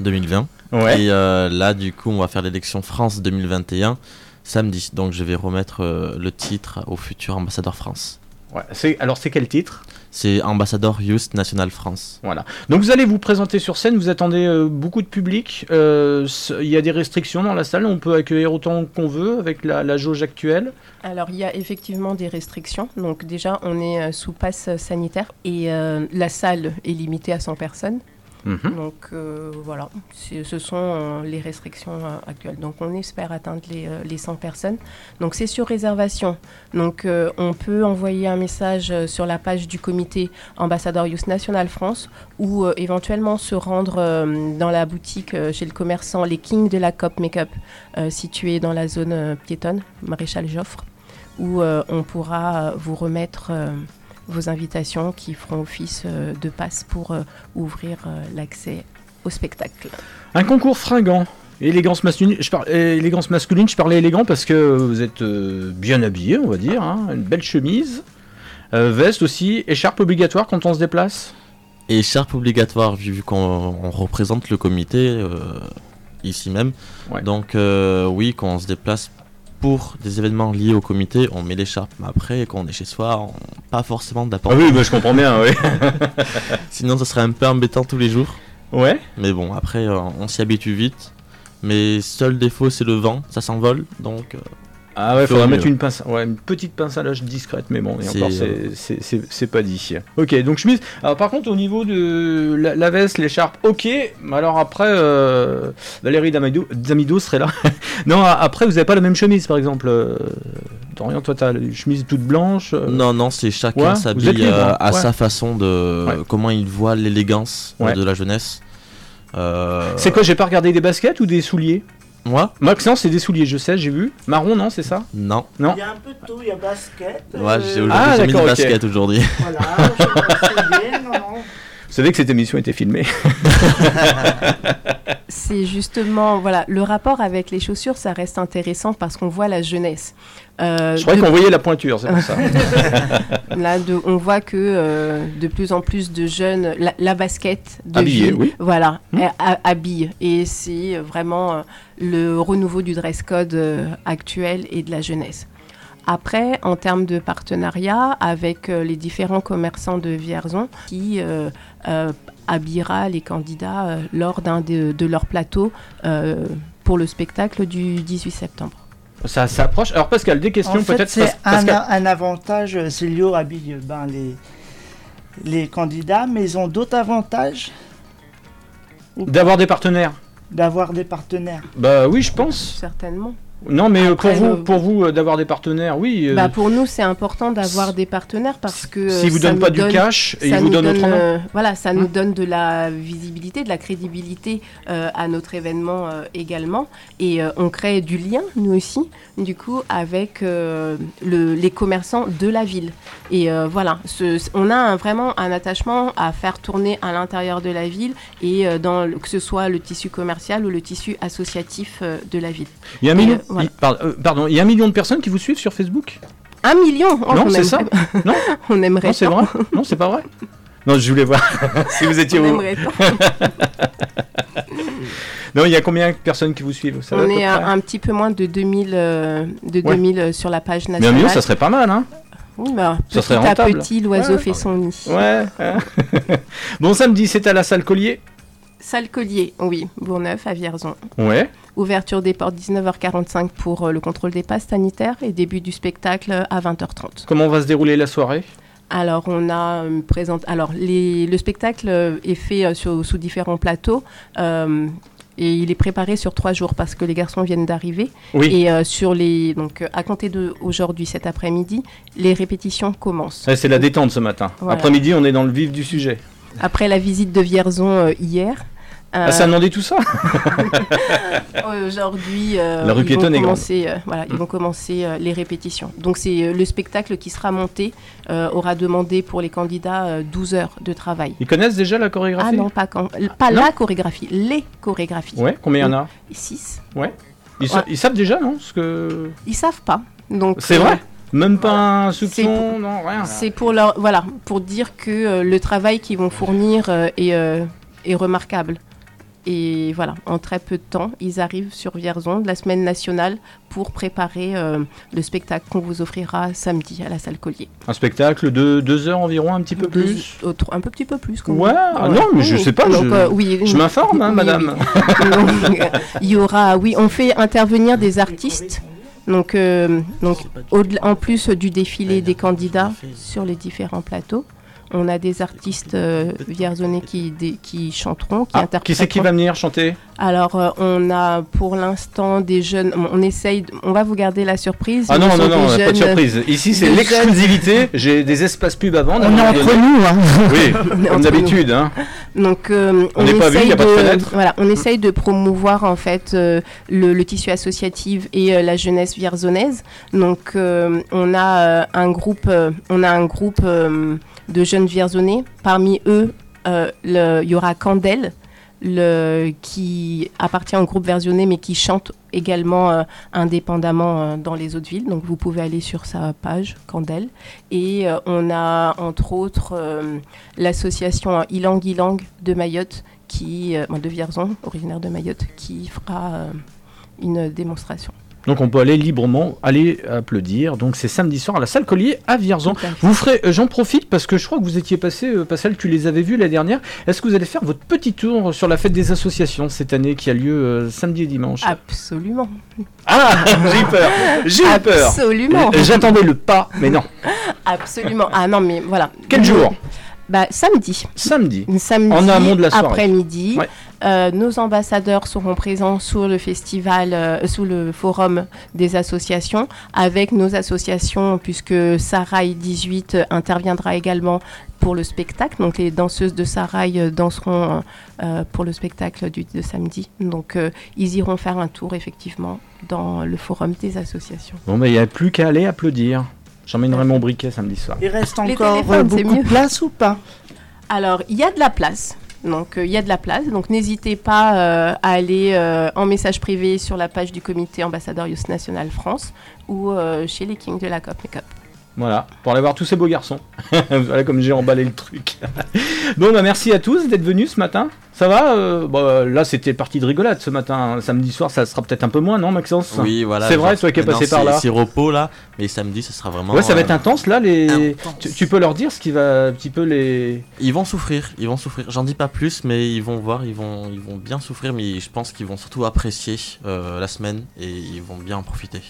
2020. Ouais. Et euh, là, du coup, on va faire l'élection France 2021 samedi. Donc je vais remettre euh, le titre au futur ambassadeur France. Ouais, alors c'est quel titre? C'est ambassadeur Youth National France. Voilà. Donc vous allez vous présenter sur scène, vous attendez euh, beaucoup de public. euh, Il y a des restrictions dans la salle, on peut accueillir autant qu'on veut avec la, la jauge actuelle. Alors, il y a effectivement des restrictions. Donc, déjà, on est euh, sous passe sanitaire et euh, la salle est limitée à 100 personnes. Mhm. Donc, euh, voilà, ce sont euh, les restrictions euh, actuelles. Donc, on espère atteindre les, les 100 personnes. Donc, c'est sur réservation. Donc, on peut envoyer un message sur la page du comité Ambassadeur Youth National France ou éventuellement se rendre dans la boutique chez le commerçant Les Kings de la COP Makeup, située dans la zone piétonne, Maréchal Joffre où on pourra vous remettre vos invitations qui feront office euh, de passe pour euh, ouvrir euh, l'accès au spectacle. Un concours fringant. Élégance masculine, je, par- euh, élégance masculine, je parlais élégant parce que vous êtes bien habillé, on va dire. hein, une belle chemise, euh, veste aussi, écharpe obligatoire quand on se déplace? Écharpe obligatoire, vu qu'on on représente le comité euh, ici même. Ouais. Donc euh, oui, quand on se déplace pour des événements liés au comité, on met l'écharpe. Mais après, quand on est chez soi, on... pas forcément d'apport. Ah oui, bah, je comprends bien, oui. Sinon, ça serait un peu embêtant tous les jours. Ouais. Mais bon, après, euh, on s'y habitue vite. Mais seul défaut, c'est le vent, ça s'envole. Donc. euh, Ah ouais, faudra mieux. mettre une pince, ouais, une petite pince à linge discrète, mais bon, et encore, c'est- euh, c'est pas dit. Ok, donc chemise. Alors par contre, au niveau de la, la veste, l'écharpe, ok. Mais alors après, euh, Valérie Damido, Damido serait là. non, après, vous avez pas la même chemise, par exemple. Euh, Dorian, toi, t'as une chemise toute blanche. euh, Non, non, c'est chacun s'habille euh, à ouais. sa façon de comment il voit l'élégance de la jeunesse. C'est quoi J'ai pas regardé des baskets ou des souliers? Moi Maxence, c'est des souliers, je sais, j'ai vu. Marron, non, c'est ça Non. Non. Il y a un peu de tout, il y a basket. Ouais, j'ai aujourd'hui Ah, mis ok. baskets aujourd'hui. Voilà, je vais essayer, non, non. Vous savez que cette émission était filmée. c'est justement voilà le rapport avec les chaussures, ça reste intéressant parce qu'on voit la jeunesse. Euh, Je croyais de- qu'on voyait la pointure, c'est pour ça. Là, de- on voit que euh, de plus en plus de jeunes, la, la basket de oui. voilà, Hmm. ha- habille. Et c'est vraiment euh, le renouveau du dress code actuel et de la jeunesse. Après, en termes de partenariat avec les différents commerçants de Vierzon qui habillera les candidats euh, lors d'un de, de leurs plateaux euh, pour le spectacle du 18 septembre. Ça s'approche. Alors Pascal, des questions En fait, peut-être c'est un, un avantage. euh, Célio habille ben, les, les candidats, mais ils ont d'autres avantages D'avoir des partenaires. d'avoir des partenaires. Bah oui, je pense. Certainement. Non, mais euh, Après, pour vous, le- pour vous euh, d'avoir des partenaires, oui. euh, Bah, pour nous, c'est important d'avoir des partenaires parce que. S'ils euh, vous donnent pas du cash, ils vous donnent donne, autrement. euh, voilà, ça nous Hein donne de la visibilité, de la crédibilité euh, à notre événement euh, également. Et euh, on crée du lien, nous aussi, du coup, avec euh, le- les commerçants de la ville. Et euh, voilà, ce- on a un- vraiment un attachement à faire tourner à l'intérieur de la ville et euh, dans que ce soit le tissu commercial ou le tissu associatif euh, de la ville. Il euh, voilà. il- par- euh, pardon, il y a un million de personnes qui vous suivent sur Facebook. Un million Oh, non, on c'est ça. Non, On aimerait non, c'est vrai. Non, c'est pas vrai. Non, je voulais voir si vous étiez On non, il y a combien de personnes qui vous suivent à On est à un petit peu moins de 2000, euh, de Ouais. 2000 euh, sur la page Mais un nationale. million, ça serait pas mal, hein Oui, bah, Ça petit serait à rentable. petit, l'oiseau Ouais. fait son nid. Ouais. bon, samedi, c'est à la salle Collier. Salle Collier, oui, Bourgneuf à Vierzon. Ouais. Ouverture des portes 19h45 pour euh, le contrôle des passes sanitaires et début du spectacle à 20h30. Comment va se dérouler la soirée? Alors, on a euh, présente. Alors, les- le spectacle euh, est fait sur- sous différents plateaux. euh, et il est préparé sur trois jours parce que les garçons viennent d'arriver. Oui. Et euh, sur les donc euh, à compter de aujourd'hui cet après-midi, les répétitions commencent. C'est la détente ce matin. Voilà. Après-midi, on est dans le vif du sujet. Après la visite de Vierzon euh, hier. Ah, ça a demandé tout ça Aujourd'hui, euh, La rue ils vont commencer, euh, voilà, ils vont commencer euh, les répétitions. Donc c'est euh, le spectacle qui sera monté euh, aura demandé pour les candidats euh, 12 heures de travail. Ils connaissent déjà la chorégraphie? Ah non, pas, quand, pas Non la chorégraphie, les chorégraphies. Ouais, combien il y en a? 6. Ouais. Ils, sa- Ouais. ils savent déjà, non? Ce que... Ils savent pas. Donc C'est euh, vrai Même pas un soupçon, pour- non, rien. C'est pour leur voilà, pour dire que euh, le travail qu'ils vont fournir euh, est, euh, est remarquable. Et voilà, en très peu de temps, ils arrivent sur Vierzon de la semaine nationale pour préparer euh, le spectacle qu'on vous offrira samedi à la salle Collier. Un spectacle de deux heures environ, un petit peu Deux- plus? euh, un peu petit peu plus. quand Ouais, ah non, mais je Oui. sais pas, Donc, je- euh, oui, je m'informe, hein, oui, madame. Donc, euh, Il y aura, oui, on fait intervenir des artistes. Donc, euh, donc en plus du défilé des candidats sur les différents plateaux, on a des artistes euh, vierzonais qui, chanteront, qui Ah, interpréteront. qui c'est qui va venir chanter? Alors, euh, on a pour l'instant des jeunes. On, on essaye. on va vous garder la surprise. Ah non, non, non, des on n'a pas de surprise. Ici, c'est l'exclusivité. J'ai des espaces pubs à vendre. On est entre nous, hein. Oui, On est comme entre d'habitude. Hein. Donc, euh, On n'est pas vu, essaye y a pas de fenêtre. Voilà, on essaye de promouvoir en fait euh, le, le tissu associatif et euh, la jeunesse vierzonnaise. Donc, euh, on a euh, un groupe, euh, on a un groupe euh, de jeunes vierzonnais. Parmi eux, euh, il y aura Candel. Qui appartient au groupe Versionné mais qui chante également euh, indépendamment euh, dans les autres villes. Donc vous pouvez aller sur sa page Candel. Et on a entre autres l'association Ilang Ilang de Mayotte, qui, de Vierzon, originaire de Mayotte, qui fera une démonstration. Donc on peut aller librement aller applaudir. Donc c'est samedi soir à la salle Collier à Vierzon. Vous ferez, euh, j'en profite parce que je crois que vous étiez passé, euh, Pascal, tu les avais vus la dernière. Est-ce que vous allez faire votre petit tour sur la fête des associations cette année qui a lieu euh, samedi et dimanche? Absolument. Ah, j'ai eu peur. J'ai eu peur. Absolument. J'attendais le pas, mais non. Absolument. Ah non, mais voilà. Quel jour? Bah, Samedi. Samedi. Samedi, En amont de la soirée. après-midi. Ouais. Euh, nos ambassadeurs seront présents sur le festival, euh, sous le forum des associations, avec nos associations, puisque Sarail 18 interviendra également pour le spectacle. Donc les danseuses de Sarail euh, danseront euh, pour le spectacle du, de samedi. Donc ils iront faire un tour effectivement dans le forum des associations. Bon, mais il n'y a plus qu'à aller applaudir. J'emmènerai mon briquet samedi soir. Il reste encore euh, beaucoup de place ou pas? Alors, il y a de la place. Donc euh, il y a de la place. Donc n'hésitez pas euh, à aller euh, en message privé sur la page du comité ambassadeur Youth National France ou euh, chez les Kings de la COP Makeup. Voilà, pour aller voir tous ces beaux garçons. voilà comme j'ai emballé le truc. bon, bah merci à tous d'être venus ce matin. Ça va euh, bah, Là, c'était partie de rigolade ce matin. Samedi soir, ça sera peut-être un peu moins, non, Maxence? Oui, voilà. C'est vrai, toi qui es passé par c'est- là. C'est repos là, mais samedi, ce sera vraiment. Ouais, ça va être euh, intense là. Les... intense. Tu, tu peux leur dire ce qui va un petit peu les. Ils vont souffrir, ils vont souffrir. J'en dis pas plus, mais ils vont voir, ils vont, ils vont bien souffrir, mais je pense qu'ils vont surtout apprécier euh, la semaine et ils vont bien en profiter.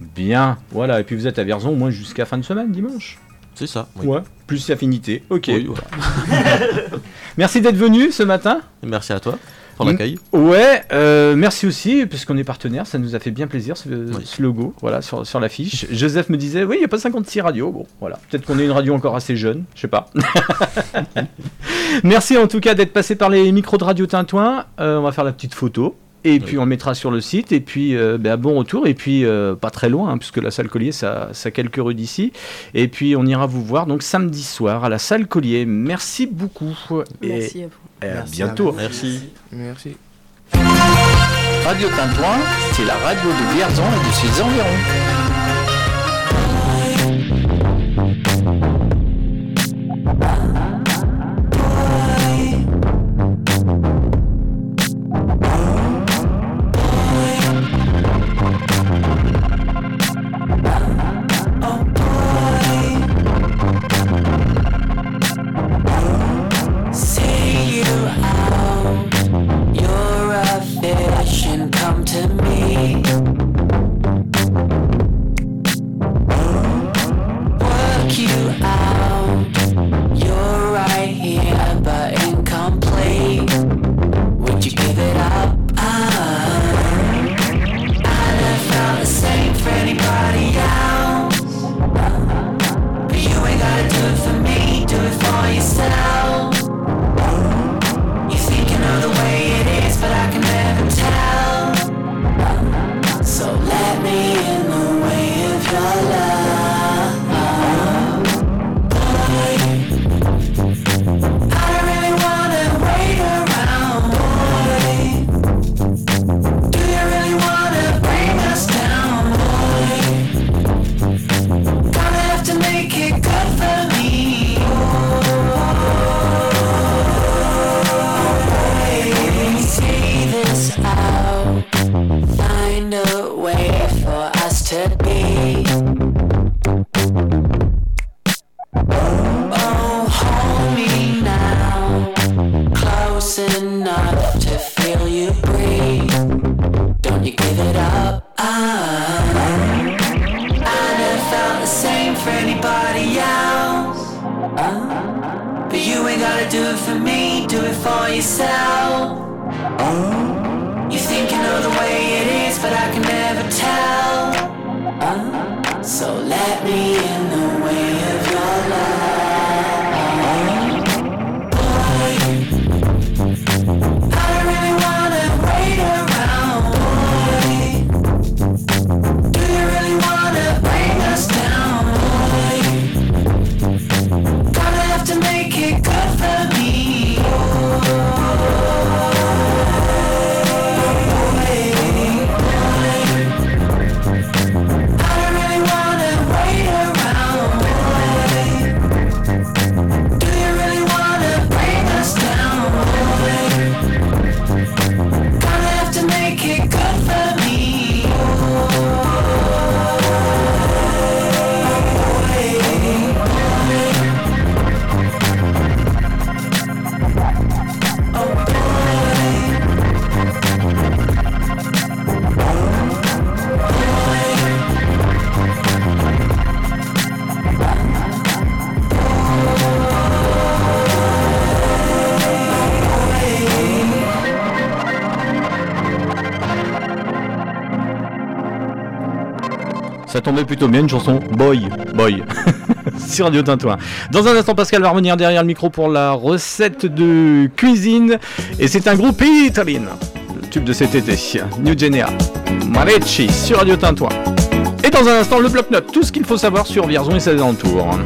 Bien, voilà. Et puis vous êtes à Vierzon au moins jusqu'à fin de semaine, dimanche. C'est ça. oui. Ouais, plus affinité. Ok. Oui, voilà. Merci d'être venu ce matin. Merci à toi pour l'accueil. Ouais, euh, merci aussi, puisqu'on est partenaire, ça nous a fait bien plaisir ce, ce logo, voilà, sur, sur l'affiche. Joseph me disait, oui, il n'y a pas 56 radios. Bon, voilà, peut-être qu'on est une radio encore assez jeune, je sais pas. merci en tout cas d'être passé par les micros de Radio Tintouin. Euh, on va faire la petite photo. Et puis on le mettra sur le site, et puis euh, ben, bon retour, et puis euh, pas très loin, hein, puisque la salle Collier, ça, ça quelques rues d'ici. Et puis on ira vous voir donc samedi soir à la salle Collier. Merci beaucoup. Et- Merci à vous. et à Merci à bientôt. vous. Merci. Merci. Radio Tintouin, c'est la radio de Vierzon et de ses environs. Plutôt bien, une chanson Boy, Boy, sur Radio Tintouin. Dans un instant, Pascal va revenir derrière le micro pour la recette de cuisine. Et c'est un groupe italien, le tube de cet été, New Genea, Marecci, sur Radio Tintouin. Et dans un instant, le bloc-notes, tout ce qu'il faut savoir sur Vierzon et ses alentours.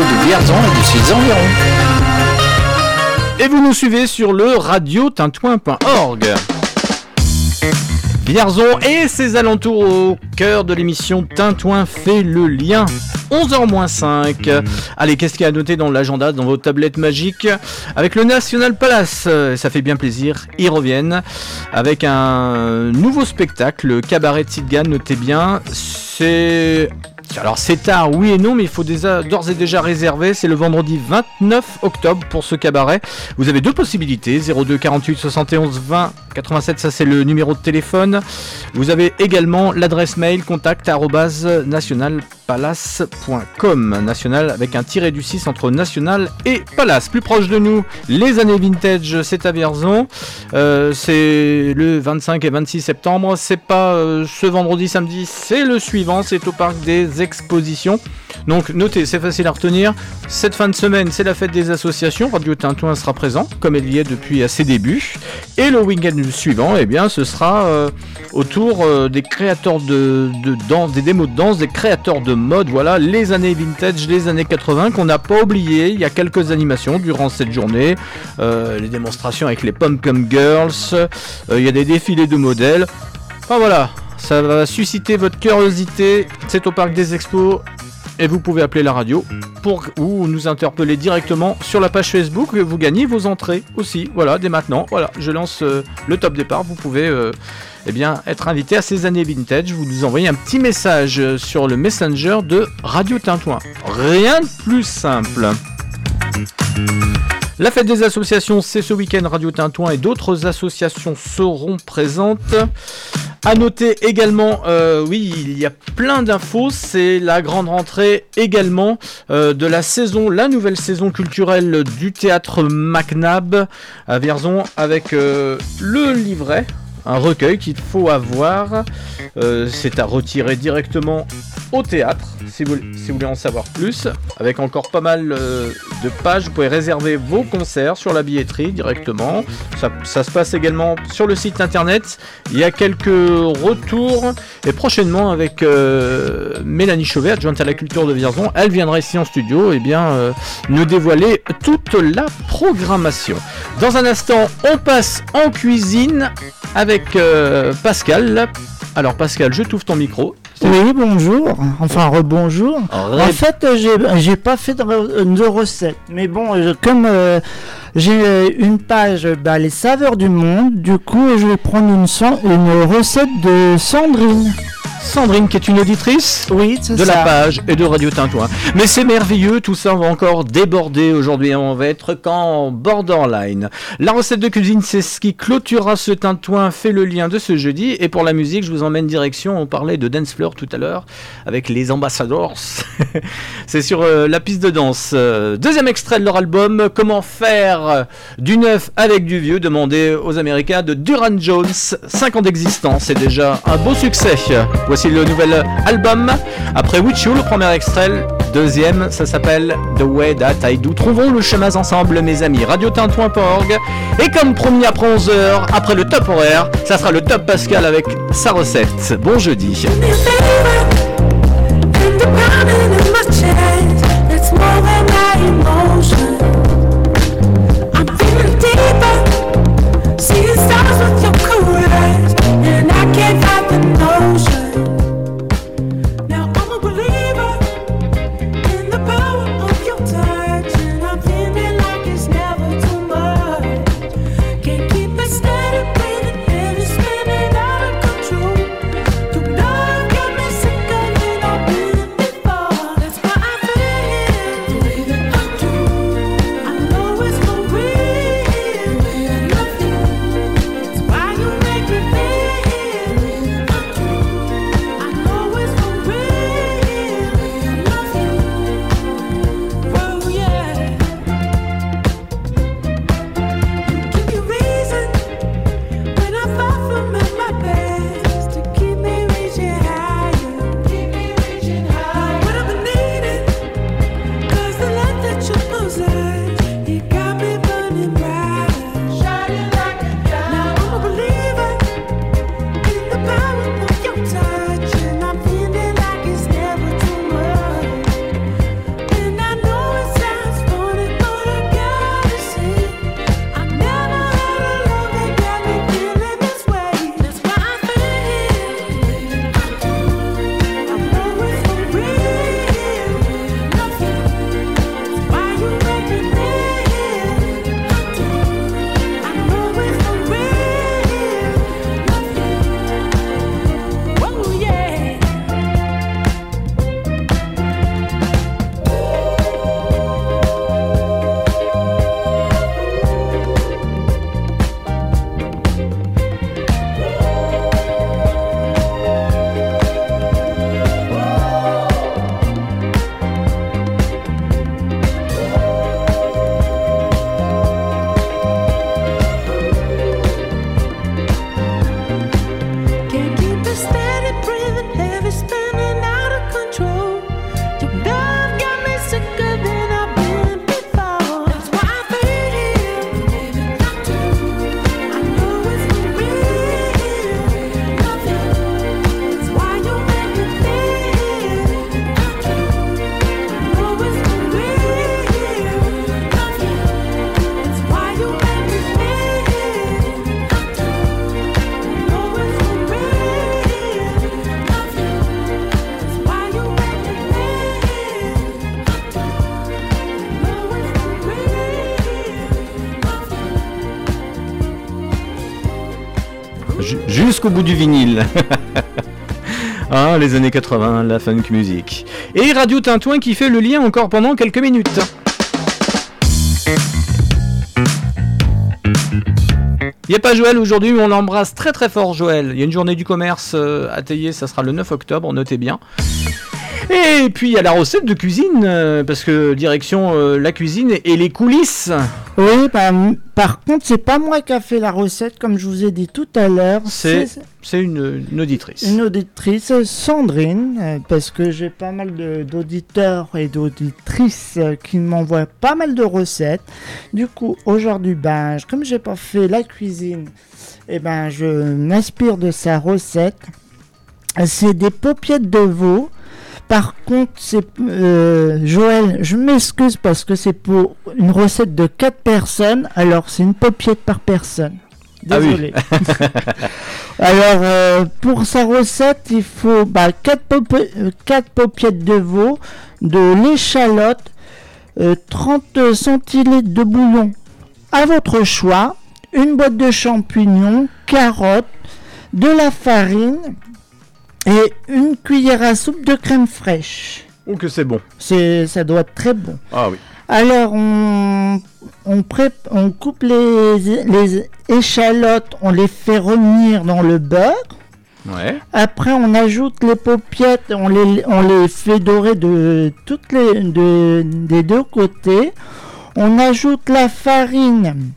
Radio de Vierzon et de ses environs. Et vous nous suivez sur le radiotintouin.org. Vierzon et ses alentours au cœur de l'émission Tintouin fait le lien. 11h-5. Allez, qu'est-ce qu'il y a à noter dans l'agenda, dans vos tablettes magiques Avec le National Palace, ça fait bien plaisir, ils reviennent avec un nouveau spectacle, le Cabaret de Sidgan, notez bien. C'est alors c'est tard, oui et non, mais il faut d'ores et déjà réserver. C'est le vendredi 29 octobre pour ce cabaret. Vous avez deux possibilités 02 48 71 20 87, ça c'est le numéro de téléphone. Vous avez également l'adresse mail contact arobase nationalpalace.com. National avec un tiré du 6 entre national et palace. Plus proche de nous, les années vintage, c'est à Vierzon. Euh, c'est le 25 et 26 septembre. C'est pas euh, ce vendredi, samedi, c'est le suivant. C'est au parc des expositions. Donc notez, c'est facile à retenir. Cette fin de semaine, c'est la fête des associations. Radio Tintouin sera présent, comme elle y est depuis à ses débuts. Et le week-end suivant, eh bien, ce sera euh, autour des créateurs de, de danse, des démos de danse, des créateurs de mode. Voilà, les années vintage, les années 80 qu'on n'a pas oublié. Il y a quelques animations durant cette journée. Euh, les démonstrations avec les Pom-Pom Girls. Euh, il y a des défilés de modèles. Enfin voilà, ça va susciter votre curiosité. C'est au parc des expos. Et vous pouvez appeler la radio pour ou nous interpeller directement sur la page Facebook. Vous gagnez vos entrées aussi. Voilà, dès maintenant. Voilà, je lance euh, le top départ. Vous pouvez eh bien, être invité à ces années vintage. Vous nous envoyez un petit message euh, sur le Messenger de Radio Tintouin. Rien de plus simple. La fête des associations, c'est ce week-end. Radio Tintouin et d'autres associations seront présentes. À noter également, euh, oui, il y a plein d'infos. C'est la grande rentrée également euh, de la saison, la nouvelle saison culturelle du théâtre MacNab à Vierzon avec le livret. Un recueil qu'il faut avoir. Euh, c'est à retirer directement au théâtre si vous, si vous voulez en savoir plus. Avec encore pas mal euh, de pages, vous pouvez réserver vos concerts sur la billetterie directement. Ça, se passe également sur le site internet. Il y a quelques retours et prochainement avec euh, Mélanie Chauvet, adjointe à la culture de Vierzon, elle viendra ici en studio et bien euh, nous dévoiler toute la programmation. Dans un instant, on passe en cuisine avec euh, Pascal. Alors Pascal, je t'ouvre ton micro. Oui, bonjour. Enfin, rebonjour. En fait, j'ai pas fait de, re- de recette. Mais bon, comme euh, j'ai euh, une page, bah, les saveurs du monde, du coup, je vais prendre une, recette de Sandrine. Sandrine, qui est une auditrice oui, de ça. la page et de Radio Tintouin. Mais c'est merveilleux, tout ça on va encore déborder aujourd'hui. On va être qu'en borderline. La recette de cuisine, c'est ce qui clôturera ce Tintouin, fait le lien de ce jeudi. Et pour la musique, je vous emmène direction. On parlait de dance floor tout à l'heure avec les ambassadors. c'est sur euh, la piste de danse. Euh, deuxième extrait de leur album, Comment faire du neuf avec du vieux, demandé aux Américains de Duran Jones. 5 ans d'existence, c'est déjà un beau succès. Voici le nouvel album. Après With You, le premier extrait. Deuxième, ça s'appelle The Way That I Do. Trouvons le chemin ensemble, mes amis. Radiotintouin.org. Et comme promis après 11h, après le top horaire, ça sera le top Pascal avec sa recette. Bon jeudi. Jusqu'au bout du vinyle. Ah, les années 80, la funk music. Et Radio Tintouin qui fait le lien encore pendant quelques minutes. Il n'y a pas Joël aujourd'hui, mais on l'embrasse très très fort Joël. Il y a une journée du commerce euh, à ça sera le 9 octobre, notez bien. Et puis il y a la recette de cuisine, euh, parce que direction euh, la cuisine et les coulisses. Oui, bah, par contre, c'est pas moi qui a fait la recette, comme je vous ai dit tout à l'heure. C'est c'est une, une auditrice. une auditrice, Sandrine, parce que j'ai pas mal d'auditeurs et d'auditrices qui m'envoient pas mal de recettes. Du coup, aujourd'hui, ben, je- comme j'ai pas fait la cuisine, et ben, je m'inspire de sa recette. C'est des paupiettes de veau. Par contre, c'est euh, Joël, je m'excuse parce que c'est pour une recette de 4 personnes, alors c'est une paupiette par personne. Ah oui. Désolé. alors, euh, pour sa recette, il faut 4, paupiettes de veau, de l'échalote, euh, 30 centilitres de bouillon à votre choix, une boîte de champignons, carottes, de la farine et une cuillère à soupe de crème fraîche. Oh que c'est bon. C'est, ça doit être très bon. Ah oui. Alors, on, on, prép- on coupe les, les échalotes, on les fait revenir dans le beurre. Ouais. Après, on ajoute les paupiettes, on les, on les fait dorer de toutes les, de- des deux côtés. On ajoute la farine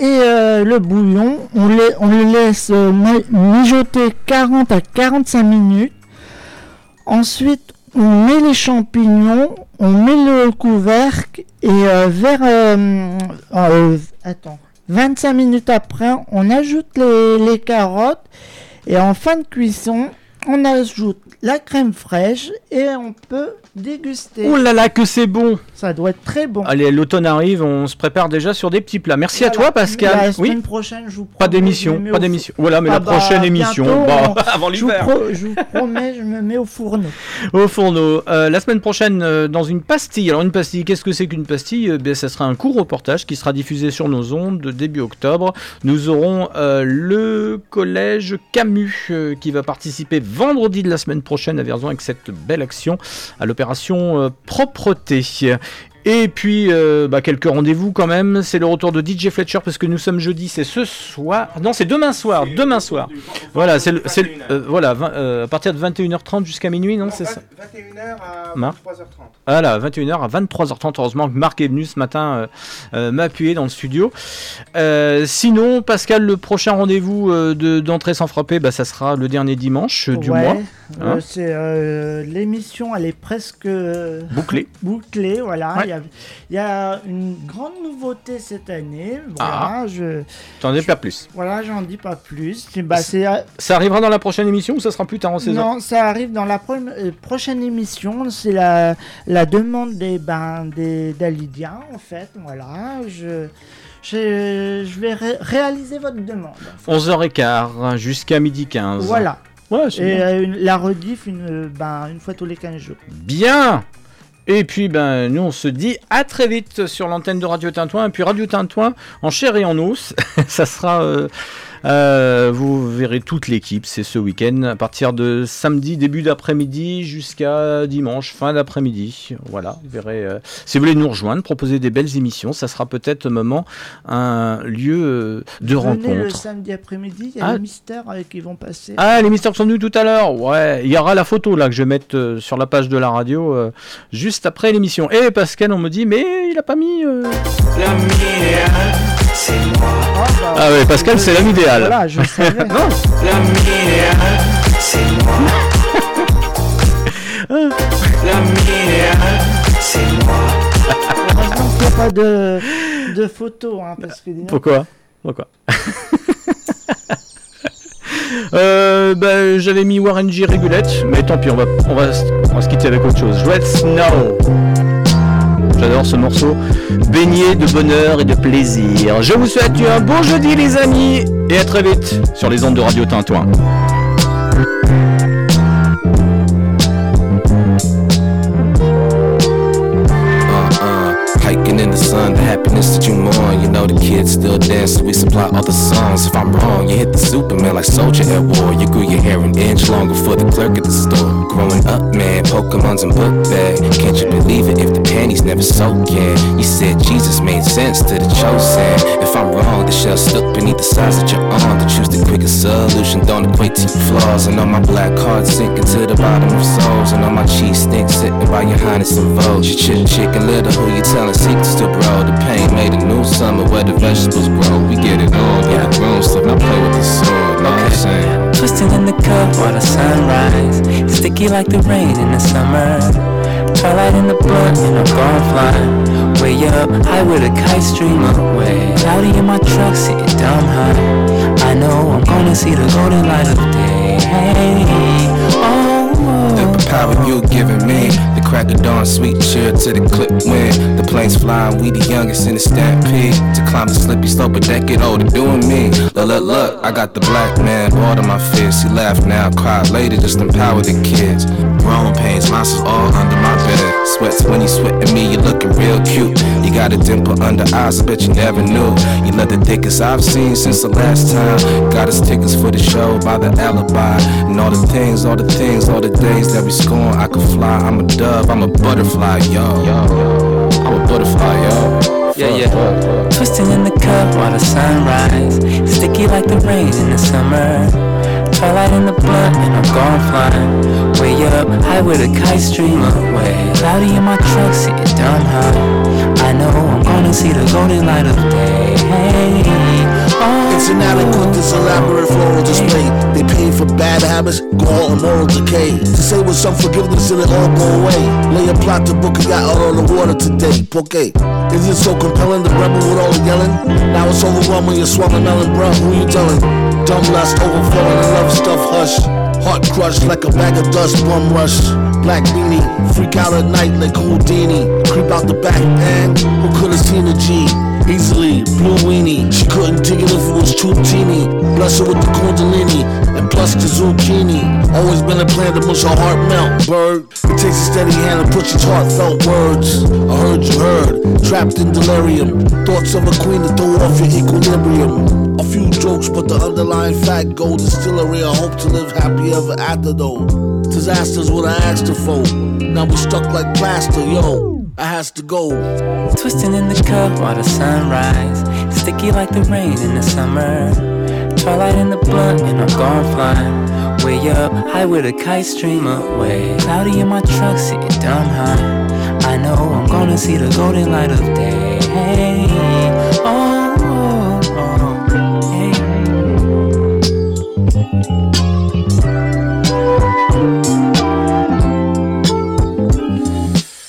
et euh, le bouillon. On les, les laisse euh, mi- mijoter 40 à 45 minutes. Ensuite, on met les champignons, on met le couvercle et euh, vers euh, euh, attends, 25 minutes après, on ajoute les, les carottes et en fin de cuisson, on ajoute la crème fraîche et on peut déguster. Oh là là, que c'est bon Ça doit être très bon. Allez, l'automne arrive, on se prépare déjà sur des petits plats. Merci à toi, Pascal. La oui. semaine prochaine, je vous Pas promets, d'émission, pas Voilà, mais Ah la bah, prochaine émission, on- avant je vous l'hiver. pro- Je vous promets, je me mets au fourneau. Au fourneau. Euh, la semaine prochaine, euh, dans une pastille. Alors, une pastille, qu'est-ce que c'est qu'une pastille? Eh bien, Ça sera un court reportage qui sera diffusé sur nos ondes de début octobre. Nous aurons euh, le collège Camus euh, qui va participer vendredi de la semaine prochaine à Vierzon avec cette belle action à l'opération euh, propreté. Et puis, euh, bah, quelques rendez-vous quand même. C'est le retour de DJ Fletcher parce que nous sommes jeudi, c'est ce soir. Non, c'est demain soir. Demain soir. Voilà, c'est le, c'est le- euh, voilà, vingt- euh, à partir de 21h30 jusqu'à minuit, non, c'est ça 21h à Marc 23h30. Voilà, 21h à 23h30. Heureusement que Marc est venu ce matin euh, euh, m'appuyer dans le studio. Euh, sinon, Pascal, le prochain rendez-vous euh, de- d'entrée sans frapper, bah, ça sera le dernier dimanche euh, du Ouais, mois. euh, Hein c'est euh, l'émission, elle est presque Bouclée. bouclée, voilà. Ouais. Il y a- y, a une grande nouveauté cette année. Voilà, Ah. je, T'en dis pas plus. voilà, j'en dis pas plus. Bah, c'est, euh, Ça arrivera dans la prochaine émission ou ça sera plus tard en saison? Non, ça arrive dans la pro- euh, prochaine émission. C'est la, la demande des ben, des d'Alidia, en fait. Voilà, je, je, je vais ré- réaliser votre demande. 11h15 jusqu'à midi 15. Voilà. Ouais, c'est Et bien. euh, une- la rediff une, ben, une fois tous les 15 jours. Bien et puis ben nous on se dit à très vite sur l'antenne de Radio Tintouin. Et puis Radio Tintouin en chair et en os ça sera euh, euh, vous verrez toute l'équipe c'est ce week-end à partir de samedi début d'après-midi jusqu'à dimanche fin d'après-midi voilà vous verrez euh, si vous voulez nous rejoindre proposer des belles émissions ça sera peut-être un moment un lieu euh, de Venez le rencontre samedi après-midi, il y a Ah. les mystères euh, qui vont passer. ah, les mystères sont venus tout à l'heure. Ouais, il y aura la photo là que je vais mettre euh, sur la page de la radio euh, juste après l'émission. Et Pascal, on me dit, mais il a pas mis. euh, c'est moi. Ah ouais, Pascal, c'est l'homme idéal. Voilà, je savais. non. C'est moi. L'homme idéal, c'est moi. Heureusement qu'il n'y a pas de, de photos, hein, parce que Pourquoi? Pourquoi? Euh, bah, j'avais mis Warren G Régulette, mais tant pis, on va, on va, on va se quitter avec autre chose. Je vais être Snow. J'adore ce morceau. Baigné de bonheur et de plaisir. Je vous souhaite un bon jeudi, les amis, et à très vite sur les ondes de Radio Tintouin. uh, happiness that you mourn. You know the kids still dance, so we supply other songs. If I'm wrong, You hit the Superman like soldier at war. You grew your hair an inch longer for the clerk at the store. Growing up, man, Pokemon's in book bag. Can't you believe it if the panties never soak in? You said Jesus made sense to the chosen. If I'm wrong, the shell stuck beneath the size of your arm. To choose the quickest solution don't equate to your flaws. And all my black card sinking to the bottom of souls. And all my cheese stick sitting by your highness and vogue. You chick chicken little who you telling secrets to bro. The pain made a new summer where the vegetables grow. We get it on, yeah. the grown stuff. Now play with the sword. What I'm saying? Twisting in the cup while the sunrise. Sticky like the rain in the summer. Twilight in the blunt and I'm gone flying. Way up, high with a kite stream away. Cloudy in my truck, sitting dumb high. I know I'm gonna see the golden light of day. Oh, power you giving me, the crack of dawn, sweet cheer to the clip wind. The planes flying, we the youngest in the stampede. To climb the slippy slope, but that get older doing me. Look, look, look, I got the black man, bought on my fist. He laugh now, cry later, just empower the kids. Growing pains, monsters all under my bed. Sweats when you sweating me, you looking real cute. You got a dimple under eyes, I bet you never knew. You know the thickest I've seen since the last time. Got us tickets for the show by the alibi. And all the things, all the things, all the days that we scorn. I could fly, I'm a dove, I'm a butterfly, yo. I'm a butterfly, yo. Yeah, yeah. Twisting in the cup while the sunrise. Sticky like the rain in the summer. Twilight in the blunt and I'm gone flying. Way up, high with a kite stream away. Cloudy in my truck, sitting dumb high. I know I'm gonna see the golden light of day. Oh, It's inadequate, this elaborate floral display. They pay for bad habits, gall and moral decay. To say with some forgiveness it all go away. Lay a plot to book a yacht out on the water today. Porque is it so compelling? The rebel with all the yelling. Now it's overwhelming. You're swallowing melon, bruh. Who you telling? Dumb lust overflowing love stuff hush. Heart crushed like a bag of dust, bum rush. Black beanie, freak out at night like Houdini. Creep out the back, man. Who could have seen a G? Easily, blue weenie. She couldn't dig it if it was too teeny. Bless her with the kundalini and plus the zucchini. Always been a plan to mush her heart melt, bird. It takes a steady hand to push its heartfelt words. I heard you heard, trapped in delirium. Thoughts of a queen to throw off your equilibrium. A few jokes, but the underlying fact gold distillery. I hope to live happy ever after though. Disasters what I asked her for. Now we stuck like plaster, yo. I has to go. Twisting in the cup while the sunrise. Sticky like the rain in the summer. Twilight in the blunt and I'm gone flying. Way up, high with a kite stream away. Cloudy in my truck, sitting dumb high. I know I'm gonna see the golden light of day. Oh.